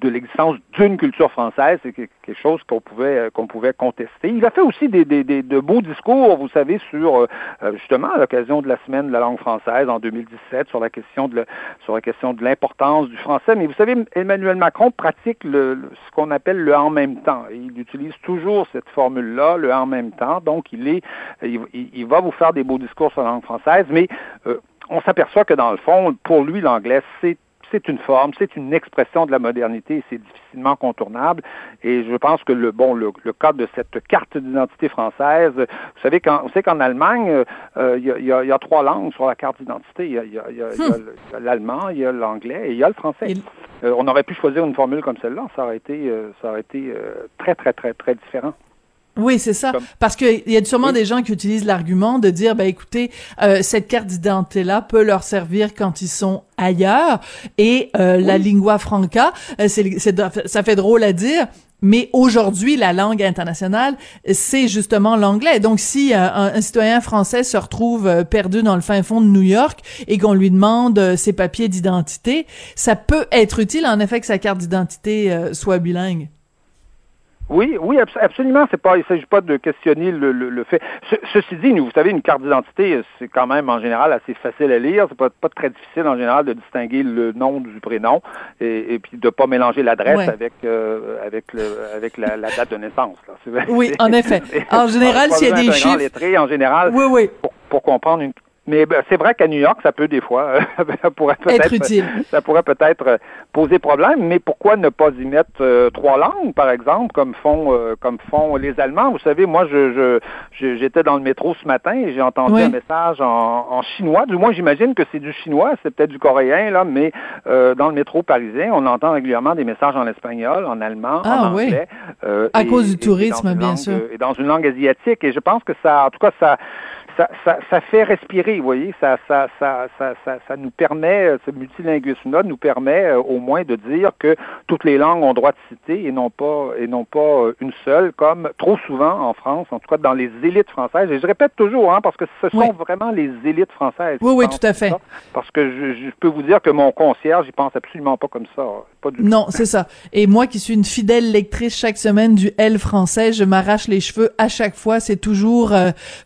de l'existence d'une culture française, c'est quelque chose qu'on pouvait euh, qu'on pouvait contester. Il a fait aussi des, des, des, de beaux discours, vous savez, sur euh, euh, justement à l'occasion de la semaine de la langue française en 2017 sur la question de sur la question de l'importance du français. Mais vous savez, Emmanuel Macron pratique ce qu'on appelle le en même temps. Il utilise toujours cette formule-là, le en même temps. Donc, il est il, il, va vous faire des beaux discours sur la langue française, mais on s'aperçoit que dans le fond, pour lui, l'anglais, c'est c'est une forme, c'est une expression de la modernité, c'est difficilement contournable. Et je pense que le bon, le, cadre de cette carte d'identité française, vous savez, quand, on sait qu'en Allemagne, il y, a, trois langues sur la carte d'identité. Il y a, l'allemand, il y a l'anglais et il y a le français. on aurait pu choisir une formule comme celle-là, ça aurait été, ça aurait été très, très, très, très différent. Oui, c'est ça. Parce qu'il y a sûrement des gens qui utilisent l'argument de dire, ben écoutez, euh, cette carte d'identité-là peut leur servir quand ils sont ailleurs. Et euh, la lingua franca, euh, c'est, ça fait drôle à dire, mais aujourd'hui, la langue internationale, c'est justement l'anglais. Donc, si un, citoyen français se retrouve perdu dans le fin fond de New York et qu'on lui demande ses papiers d'identité, ça peut être utile, en effet, que sa carte d'identité soit bilingue. Oui, oui, absolument. C'est pas, il s'agit pas de questionner le, le, fait. ceci dit, vous savez, une carte d'identité, c'est quand même en général assez facile à lire. C'est pas, pas très difficile en général de distinguer le nom du prénom et, et puis de pas mélanger l'adresse avec euh, avec le, avec la, date de naissance. Oui, en effet. En général, s'il y a des chiffres, en général, oui, oui. Pour, pour comprendre une mais ben, c'est vrai qu'à New York, ça peut des fois euh, pourrait être utile. Ça pourrait peut-être euh, poser problème. Mais pourquoi ne pas y mettre euh, trois langues, par exemple, comme font comme font les Allemands? Vous savez, moi, je j'étais dans le métro ce matin et j'ai entendu un message en, en, chinois. Du moins, j'imagine que c'est du chinois, c'est peut-être du coréen là, mais dans le métro parisien, on entend régulièrement des messages en espagnol, en allemand, ah, en anglais. Oui. à cause du tourisme, bien sûr. Et dans une langue asiatique. Et je pense que ça, en tout cas, ça ça, ça, ça, fait respirer, vous voyez, ça, ça, ça, ça, ça, nous permet, euh, ce multilinguisme-là nous permet euh, au moins de dire que toutes les langues ont droit de citer et non pas et non pas euh, une seule, comme trop souvent en France, en tout cas dans les élites françaises. Et je répète toujours, hein, parce que ce sont vraiment les élites françaises. Oui, oui, tout à fait. parce que je, je, peux vous dire que mon concierge, il pense absolument pas comme ça. Pas du non, c'est ça. Et moi qui suis une fidèle lectrice chaque semaine du L français, je m'arrache les cheveux à chaque fois. C'est toujours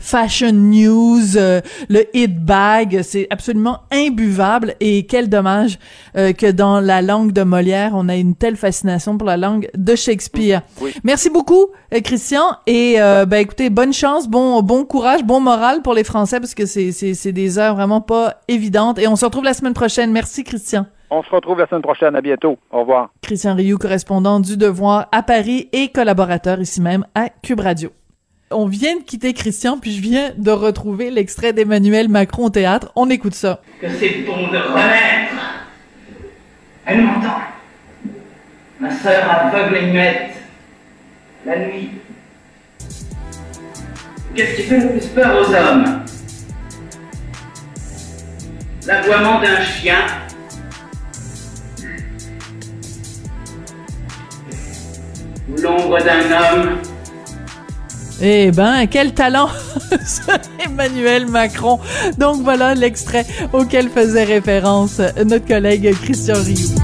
fashion news news, euh, le hit bag, c'est absolument imbuvable et quel dommage euh, que dans la langue de Molière, on a une telle fascination pour la langue de Shakespeare. Merci beaucoup euh, Christian et ben écoutez, bonne chance, bon bon courage, bon moral pour les Français parce que c'est c'est c'est des heures vraiment pas évidentes et on se retrouve la semaine prochaine. Merci Christian. On se retrouve la semaine prochaine. À bientôt. Au revoir. Christian Rioux, correspondant du Devoir à Paris et collaborateur ici même à Cube Radio. On vient de quitter Christian, puis je viens de retrouver l'extrait d'Emmanuel Macron au théâtre. On écoute ça. Que c'est bon de renaître. Elle m'entend. Ma sœur aveugle et muette. La nuit. Qu'est-ce qui fait le plus peur aux hommes? L'aboiement d'un chien. Ou l'ombre d'un homme eh ben, quel talent Emmanuel Macron. Donc voilà l'extrait auquel faisait référence notre collègue Christian Rioux.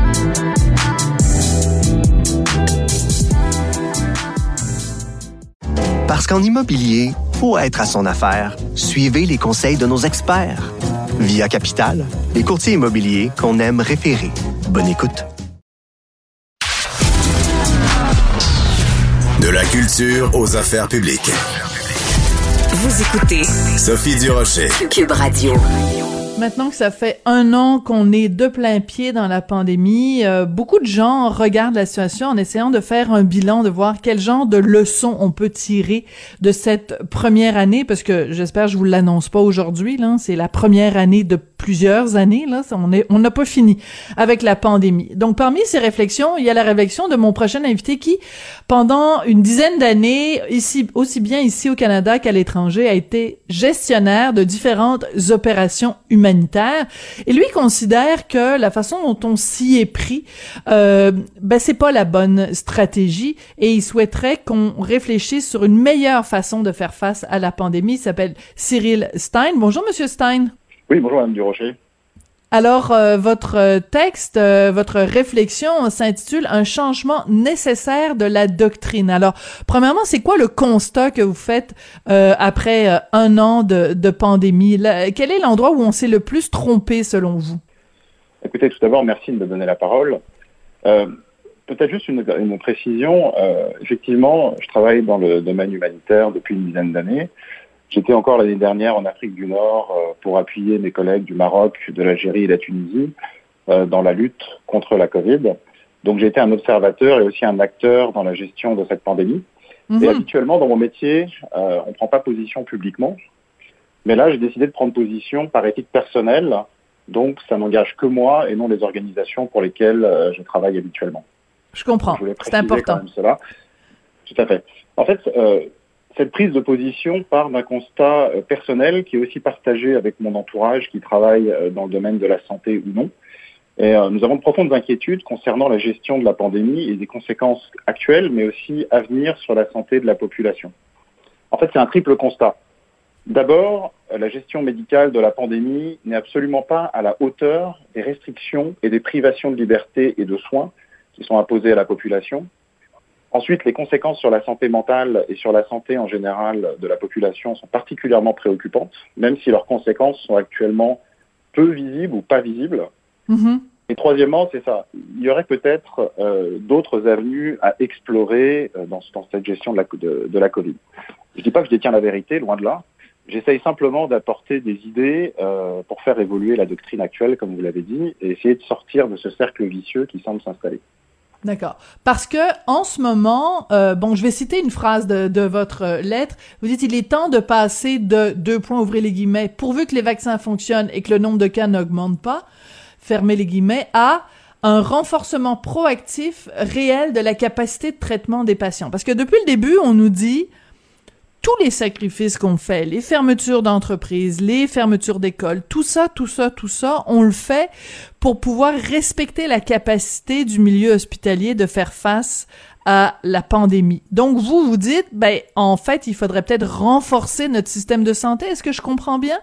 Parce qu'en immobilier, faut être à son affaire. Suivez les conseils de nos experts. Via Capital, les courtiers immobiliers qu'on aime référer. Bonne écoute. Culture aux affaires publiques. Vous écoutez Sophie Durocher. Cube Radio. Maintenant que ça fait un an qu'on est de plein pied dans la pandémie, euh, beaucoup de gens regardent la situation en essayant de faire un bilan, de voir quel genre de leçons on peut tirer de cette première année, parce que j'espère je vous l'annonce pas aujourd'hui, là, c'est la première année de plusieurs années, là, on est, on n'a pas fini avec la pandémie. Donc parmi ces réflexions, il y a la réflexion de mon prochain invité qui, pendant une dizaine d'années, ici, aussi bien ici au Canada qu'à l'étranger, a été gestionnaire de différentes opérations humanitaires humanitaire. Et lui considère que la façon dont on s'y est pris, euh, ben c'est pas la bonne stratégie et il souhaiterait qu'on réfléchisse sur une meilleure façon de faire face à la pandémie. Il s'appelle Cyril Stein. Bonjour, Monsieur Stein. Oui, bonjour, Madame Durocher. Alors, euh, votre texte, euh, votre réflexion s'intitule Un changement nécessaire de la doctrine. Alors, premièrement, c'est quoi le constat que vous faites euh, après un an de, de pandémie? quel est l'endroit où on s'est le plus trompé selon vous? Écoutez, tout d'abord, merci de me donner la parole. Peut-être juste une, une précision. effectivement, je travaille dans le domaine humanitaire depuis une dizaine d'années. J'étais encore l'année dernière en Afrique du Nord euh, pour appuyer mes collègues du Maroc, de l'Algérie et de la Tunisie. euh, dans la lutte contre la Covid. Donc j'ai été un observateur et aussi un acteur dans la gestion de cette pandémie. Et Mhm. habituellement, dans mon métier, euh, on ne prend pas position publiquement. Mais là, j'ai décidé de prendre position par éthique personnelle. Donc, ça n'engage que moi et non les organisations pour lesquelles euh, je travaille habituellement. Je comprends. C'est important. cela. Tout à fait. En fait, euh, cette prise de position part d'un constat euh, personnel qui est aussi partagé avec mon entourage qui travaille euh, dans le domaine de la santé ou non. Et euh, nous avons de profondes inquiétudes concernant la gestion de la pandémie et des conséquences actuelles, mais aussi à venir sur la santé de la population. En fait, c'est un triple constat. D'abord, la gestion médicale de la pandémie n'est absolument pas à la hauteur des restrictions et des privations de liberté et de soins qui sont imposées à la population. Ensuite, les conséquences sur la santé mentale et sur la santé en général de la population sont particulièrement préoccupantes, même si leurs conséquences sont actuellement peu visibles ou pas visibles. Mhm. Et troisièmement, c'est ça. Il y aurait peut-être euh, d'autres avenues à explorer euh, dans, dans cette gestion de la, de, de la Covid. Je dis pas que je détiens la vérité, loin de là. J'essaye simplement d'apporter des idées euh, pour faire évoluer la doctrine actuelle, comme vous l'avez dit, et essayer de sortir de ce cercle vicieux qui semble s'installer. D'accord. Parce que en ce moment, euh, bon, je vais citer une phrase de, de votre euh, lettre. Vous dites il est temps de passer de deux points ouvrez les guillemets, pourvu que les vaccins fonctionnent et que le nombre de cas n'augmente pas, fermez les guillemets, à un renforcement proactif réel de la capacité de traitement des patients. Parce que depuis le début, on nous dit tous les sacrifices qu'on fait, les fermetures d'entreprises, les fermetures d'écoles, tout ça, tout ça, tout ça, on le fait pour pouvoir respecter la capacité du milieu hospitalier de faire face à la pandémie. Donc vous vous dites ben en fait, il faudrait peut-être renforcer notre système de santé. Est-ce que je comprends bien?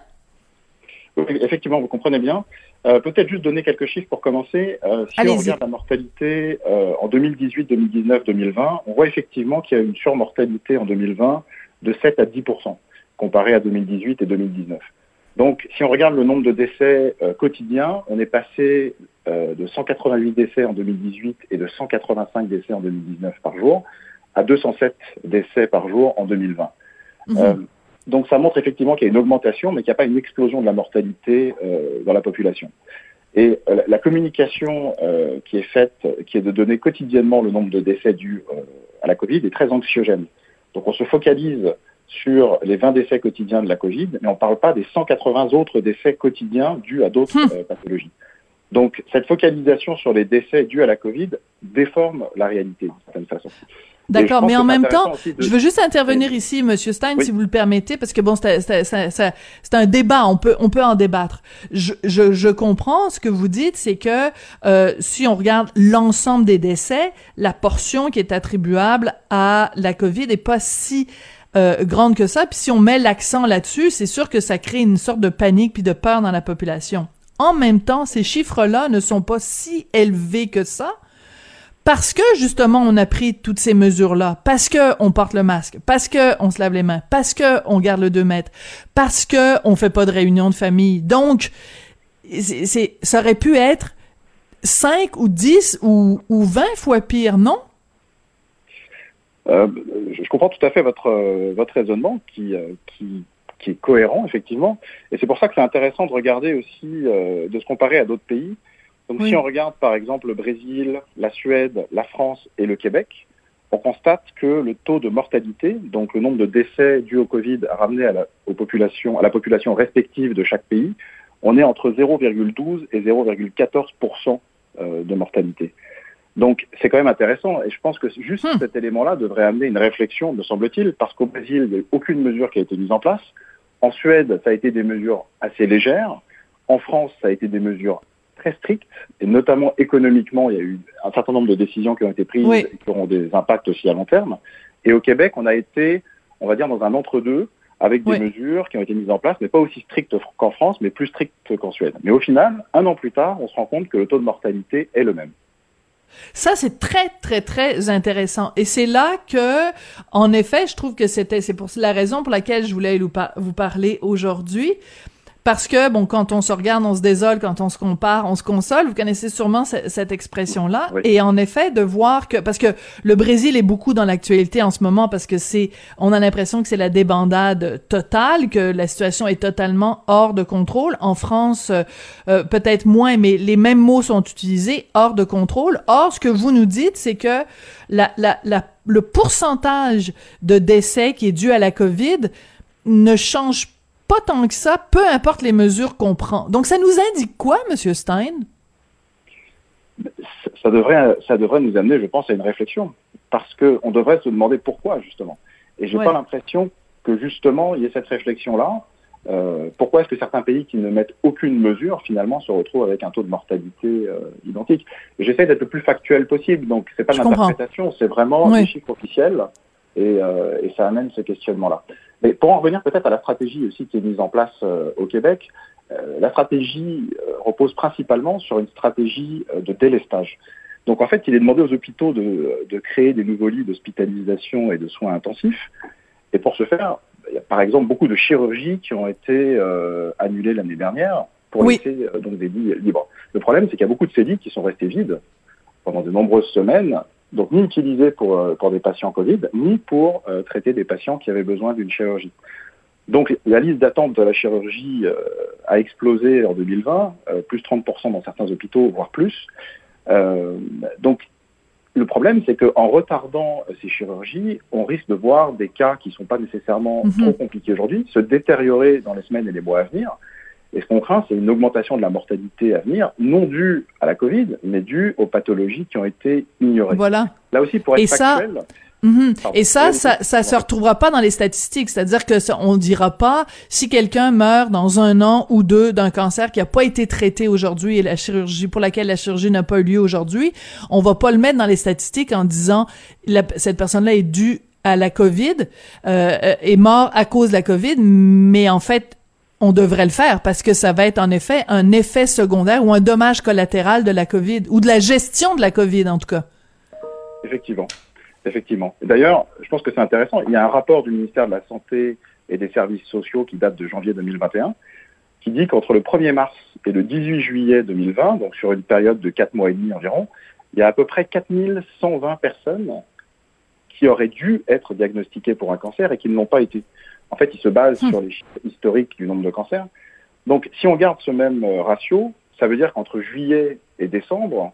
Oui, effectivement, vous comprenez bien. Euh, Peut-être juste donner quelques chiffres pour commencer. Euh, si on regarde la mortalité euh, en 2018, 2019, 2020, on voit effectivement qu'il y a une surmortalité en 2020 de 7 à 10% comparé à 2018 et 2019. Donc, si on regarde le nombre de décès euh, quotidiens, on est passé euh, de 188 décès en 2018 et de 185 décès en 2019 par jour à 207 décès par jour en 2020. Mhm. Euh, donc ça montre effectivement qu'il y a une augmentation, mais qu'il n'y a pas une explosion de la mortalité dans la population. Et la- communication qui est faite, qui est de donner quotidiennement le nombre de décès dus à la Covid, est très anxiogène. Donc on se focalise sur les 20 décès quotidiens de la Covid, mais on ne parle pas des 180 autres décès quotidiens dus à d'autres Hmm. euh, pathologies. Donc cette focalisation sur les décès dus à la Covid déforme la réalité d'une certaine façon. D'accord, mais en même temps, de- je veux juste intervenir ici, Monsieur Stein, Oui. si vous le permettez, parce que bon, c'est un débat, on peut on peut en débattre. Je, je, je comprends ce que vous dites, c'est que euh, si on regarde l'ensemble des décès, la portion qui est attribuable à la COVID est pas si euh, grande que ça. Puis si on met l'accent là-dessus, c'est sûr que ça crée une sorte de panique puis de peur dans la population. En même temps, ces chiffres-là ne sont pas si élevés que ça parce que justement on a pris toutes ces mesures là parce que on porte le masque. Parce que on se lave les mains. Parce que on garde le 2 mètres. Parce que on fait pas de réunion de famille. Donc ça aurait pu être 5 ou 10 ou, ou 20 fois pire non? Euh, je comprends tout à fait votre, euh, votre raisonnement qui, euh, qui, qui est cohérent, effectivement. Et c'est pour ça que c'est intéressant de regarder aussi, de se comparer à d'autres pays. Donc Oui. si on regarde par exemple le Brésil, la Suède, la France et le Québec, on constate que le taux de mortalité, donc le nombre de décès dus au Covid ramené à la, aux populations, à la population respective de chaque pays, on est entre 0,12 et 0,14% euh, de mortalité. Donc c'est quand même intéressant et je pense que juste Hmm. cet élément-là devrait amener une réflexion, me semble-t-il, parce qu'au Brésil, il n'y a eu aucune mesure qui a été mise en place. En Suède, ça a été des mesures assez légères. En France, ça a été des mesures très strictes et notamment économiquement, il y a eu un certain nombre de décisions qui ont été prises Oui. et qui auront des impacts aussi à long terme. Et au Québec, on a été, on va dire, dans un entre-deux avec des Oui. mesures qui ont été mises en place, mais pas aussi strictes qu'en France, mais plus strictes qu'en Suède. Mais au final, un an plus tard, on se rend compte que le taux de mortalité est le même. Ça, c'est très, très, très intéressant. Et c'est là que, en effet, je trouve que c'était, c'est pour la raison pour laquelle je voulais vous parler aujourd'hui. Parce que bon, quand on se regarde, on se désole, quand on se compare, on se console. Vous connaissez sûrement cette expression-là. Et en effet, de voir que parce que le Brésil est beaucoup dans l'actualité en ce moment parce que c'est, on a l'impression que c'est la débandade totale, que la situation est totalement hors de contrôle. En France, euh, euh, peut-être moins, mais les mêmes mots sont utilisés, hors de contrôle. Or, ce que vous nous dites, c'est que la, la, la, le pourcentage de décès qui est dû à la COVID ne change pas pas tant que ça, peu importe les mesures qu'on prend. Donc, ça nous indique quoi, M. Stein? Ça devrait, ça devrait nous amener, je pense, à une réflexion. Parce qu'on devrait se demander pourquoi, justement. Et j'ai n'ai pas l'impression que, justement, il y ait cette réflexion-là. Euh, pourquoi est-ce que certains pays qui ne mettent aucune mesure, finalement, se retrouvent avec un taux de mortalité euh, identique? J'essaie d'être le plus factuel possible, donc c'est pas l'interprétation, c'est vraiment des chiffres officiels, et, euh, et ça amène ce questionnement-là. Mais pour en revenir peut-être à la stratégie aussi qui est mise en place euh, au Québec, euh, la stratégie euh, repose principalement sur une stratégie de délestage. Donc en fait, il est demandé aux hôpitaux de, de créer des nouveaux lits d'hospitalisation et de soins intensifs. Et pour ce faire, il y a par exemple beaucoup de chirurgies qui ont été annulées l'année dernière pour laisser donc des lits libres. Le problème, c'est qu'il y a beaucoup de ces lits qui sont restés vides pendant de nombreuses semaines donc ni utilisé pour, euh, pour des patients Covid, ni pour euh, traiter des patients qui avaient besoin d'une chirurgie. Donc la liste d'attente de la chirurgie euh, a explosé en 2020, plus 30% dans certains hôpitaux, voire plus. donc le problème, c'est qu'en retardant ces chirurgies, on risque de voir des cas qui ne sont pas nécessairement mhm. trop compliqués aujourd'hui se détériorer dans les semaines et les mois à venir, et ce qu'on craint, c'est une augmentation de la mortalité à venir, non due à la Covid, mais due aux pathologies qui ont été ignorées. Voilà. Là aussi, pour être et factuel, ça... Mhm. Et ça, ça, ça se retrouvera pas dans les statistiques. C'est-à-dire que ça, on dira pas si quelqu'un meurt dans un an ou deux d'un cancer qui a pas été traité aujourd'hui et la chirurgie pour laquelle la chirurgie n'a pas eu lieu aujourd'hui, on va pas le mettre dans les statistiques en disant la, cette personne-là est due à la COVID, euh, euh est mort à cause de la COVID, mais en fait on devrait le faire parce que ça va être en effet un effet secondaire ou un dommage collatéral de la COVID ou de la gestion de la COVID en tout cas. Effectivement, effectivement. D'ailleurs, je pense que c'est intéressant. Il y a un rapport du ministère de la Santé et des Services sociaux qui date de janvier 2021 qui dit qu'entre le 1er mars et le 18 juillet 2020, donc sur une période de 4 mois et demi environ, il y a à peu près 4120 personnes qui auraient dû être diagnostiquées pour un cancer et qui ne l'ont pas été. En fait, il se base hmm. sur les chiffres historiques du nombre de cancers. Donc, si on garde ce même euh, ratio, ça veut dire qu'entre juillet et décembre,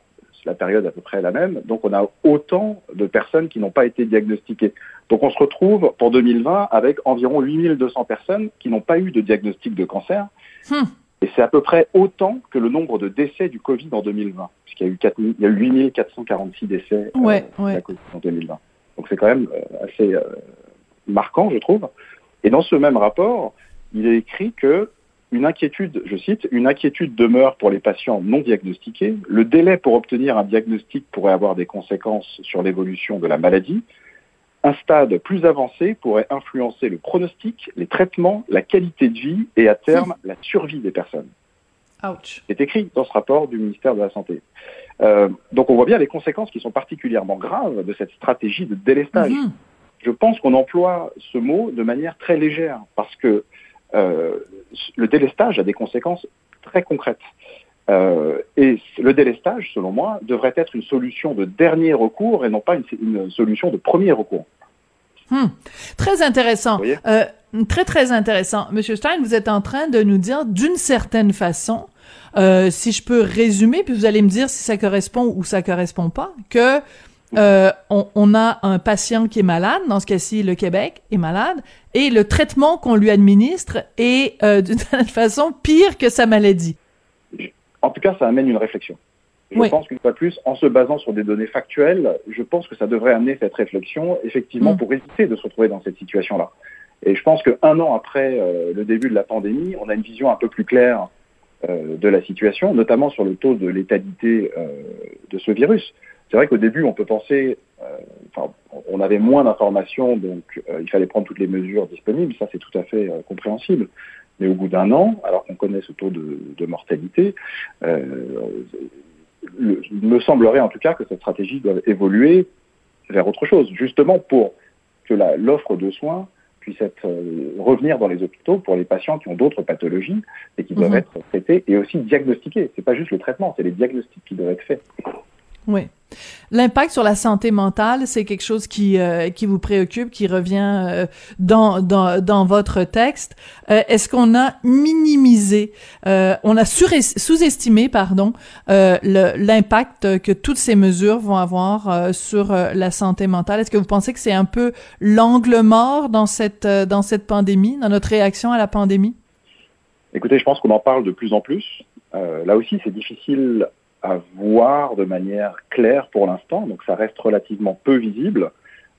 la période à peu près la même, donc on a autant de personnes qui n'ont pas été diagnostiquées. Donc on se retrouve pour 2020 avec environ 8200 personnes qui n'ont pas eu de diagnostic de cancer. Hmm. Et c'est à peu près autant que le nombre de décès du Covid en 2020, puisqu'il y a eu, 4 il y a eu 8446 décès euh, ouais, en 2020. Donc c'est quand même euh, assez marquant, je trouve. Et dans ce même rapport, il est écrit que une inquiétude, je cite, une inquiétude demeure pour les patients non diagnostiqués. Le délai pour obtenir un diagnostic pourrait avoir des conséquences sur l'évolution de la maladie. Un stade plus avancé pourrait influencer le pronostic, les traitements, la qualité de vie et à terme la survie des personnes. C'est écrit dans ce rapport du ministère de la Santé. Euh, donc on voit bien les conséquences qui sont particulièrement graves de cette stratégie de délestage. Mhm je pense qu'on emploie ce mot de manière très légère parce que euh, le délestage a des conséquences très concrètes. Euh, et le délestage, selon moi, devrait être une solution de dernier recours et non pas une, solution de premier recours. Hmm. Très intéressant. Euh, très, très intéressant. Monsieur Stein, vous êtes en train de nous dire d'une certaine façon, si je peux résumer, puis vous allez me dire si ça correspond ou ça correspond pas, que euh, on, a un patient qui est malade, dans ce cas-ci le Québec est malade, et le traitement qu'on lui administre est euh, d'une certaine façon pire que sa maladie. En tout cas, ça amène une réflexion. Je pense qu'une fois de plus, en se basant sur des données factuelles, je pense que ça devrait amener cette réflexion, effectivement, mm. pour éviter de se retrouver dans cette situation-là. Et je pense qu'un an après euh, le début de la pandémie, on a une vision un peu plus claire de la situation, notamment sur le taux de létalité de ce virus. C'est vrai qu'au début, on peut penser, euh, enfin, on avait moins d'informations, donc euh, il fallait prendre toutes les mesures disponibles, ça c'est tout à fait euh, compréhensible. Mais au bout d'un an, alors qu'on connaît ce taux de, de mortalité, il me semblerait en tout cas que cette stratégie doit évoluer vers autre chose, justement pour que l'offre de soins puisse être, euh, revenir dans les hôpitaux pour les patients qui ont d'autres pathologies et qui doivent Mhm. être traités et aussi diagnostiqués. C'est pas juste le traitement, c'est les diagnostics qui doivent être faits. Oui. L'impact sur la santé mentale, c'est quelque chose qui euh, qui vous préoccupe, qui revient euh, dans, dans dans votre texte. Euh, Est-ce qu'on a minimisé, euh, on a sous-estimé, pardon, euh, l'impact que toutes ces mesures vont avoir euh, sur la santé mentale? Est-ce que vous pensez que c'est un peu l'angle mort dans cette dans cette pandémie, dans notre réaction à la pandémie? Écoutez, je pense qu'on en parle de plus en plus. Là aussi, c'est difficile à voir de manière claire pour l'instant, donc ça reste relativement peu visible.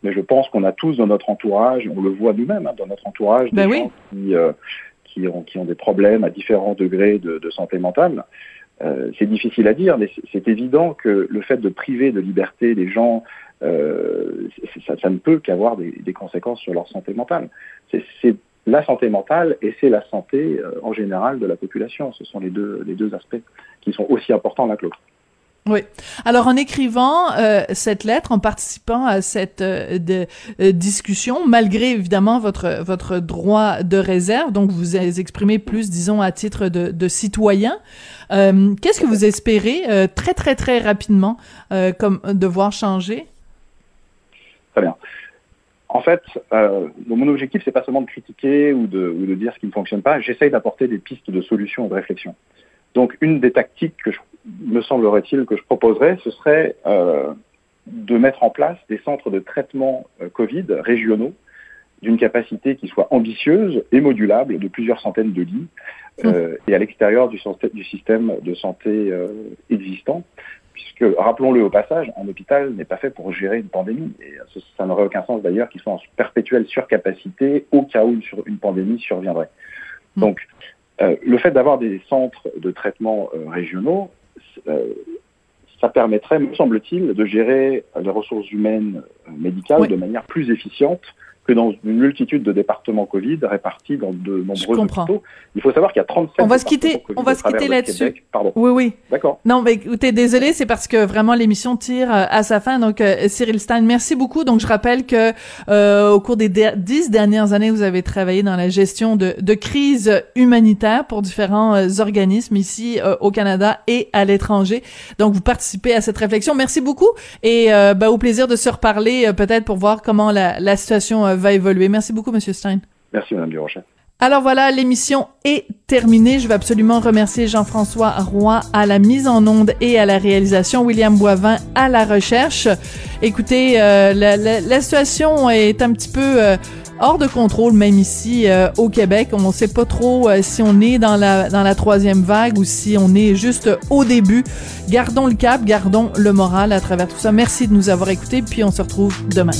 Mais je pense qu'on a tous dans notre entourage, on le voit nous-mêmes hein, dans notre entourage, des Ben oui. gens qui, euh, qui, ont, qui ont des problèmes à différents degrés de, de santé mentale. Euh, c'est difficile à dire, mais c'est- évident que le fait de priver de liberté les gens, euh, ça, ça ne peut qu'avoir des, des conséquences sur leur santé mentale. C'est la santé mentale et c'est la santé en général de la population. Ce sont les deux, les deux aspects qui sont aussi importants l'un que l'autre. Oui. Alors, en écrivant euh, cette lettre, en participant à cette euh, de- euh, discussion, malgré évidemment votre votre droit de réserve, donc vous exprimez plus, disons, à titre de, de citoyen, qu'est-ce que vous espérez très très très rapidement comme devoir changer? Très bien. En fait, mon objectif, c'est pas seulement de critiquer ou de, ou de dire ce qui ne fonctionne pas. J'essaye d'apporter des pistes de solutions et de réflexion. Donc, une des tactiques que je, me semblerait-il que je proposerais, ce serait euh, de mettre en place des centres de traitement euh, Covid régionaux d'une capacité qui soit ambitieuse et modulable de plusieurs centaines de lits euh, et à l'extérieur du, système de santé existant. Puisque, rappelons-le au passage, un hôpital n'est pas fait pour gérer une pandémie. Et ça, ça n'aurait aucun sens d'ailleurs qu'il soit en perpétuelle surcapacité au cas où une, sur- une pandémie surviendrait. Donc, euh, le fait d'avoir des centres de traitement euh, régionaux, euh, ça permettrait, me semble-t-il, de gérer les ressources humaines médicales Oui. de manière plus efficiente que dans une multitude de départements Covid répartis dans de nombreux hôpitaux. Il faut savoir qu'il y a 37 On va se quitter- Covid on va se quitter là-dessus. Pardon. Oui, oui. D'accord. Non, mais écoutez, désolé, c'est parce que vraiment l'émission tire euh, à sa fin. Donc, euh, Cyril Stein, merci beaucoup. Donc, je rappelle que euh, au cours des dix dernières années, vous avez travaillé dans la gestion de, de crises humanitaires pour différents euh, organismes ici euh, au Canada et à l'étranger. Donc, vous participez à cette réflexion. Merci beaucoup et euh, ben, au plaisir de se reparler euh, peut-être pour voir comment la, la situation euh, va évoluer. Merci beaucoup, Monsieur Stein. Merci, Madame Durocher. Alors voilà, l'émission est terminée. Je veux absolument remercier Jean-François Roy à la mise en onde et à la réalisation, William Boivin à la recherche. Écoutez, euh, la, la- la situation est un petit peu euh, hors de contrôle, même ici euh, au Québec. On ne sait pas trop si on est dans la, dans la troisième vague ou si on est juste au début. Gardons le cap, gardons le moral à travers tout ça. Merci de nous avoir écoutés, puis on se retrouve demain.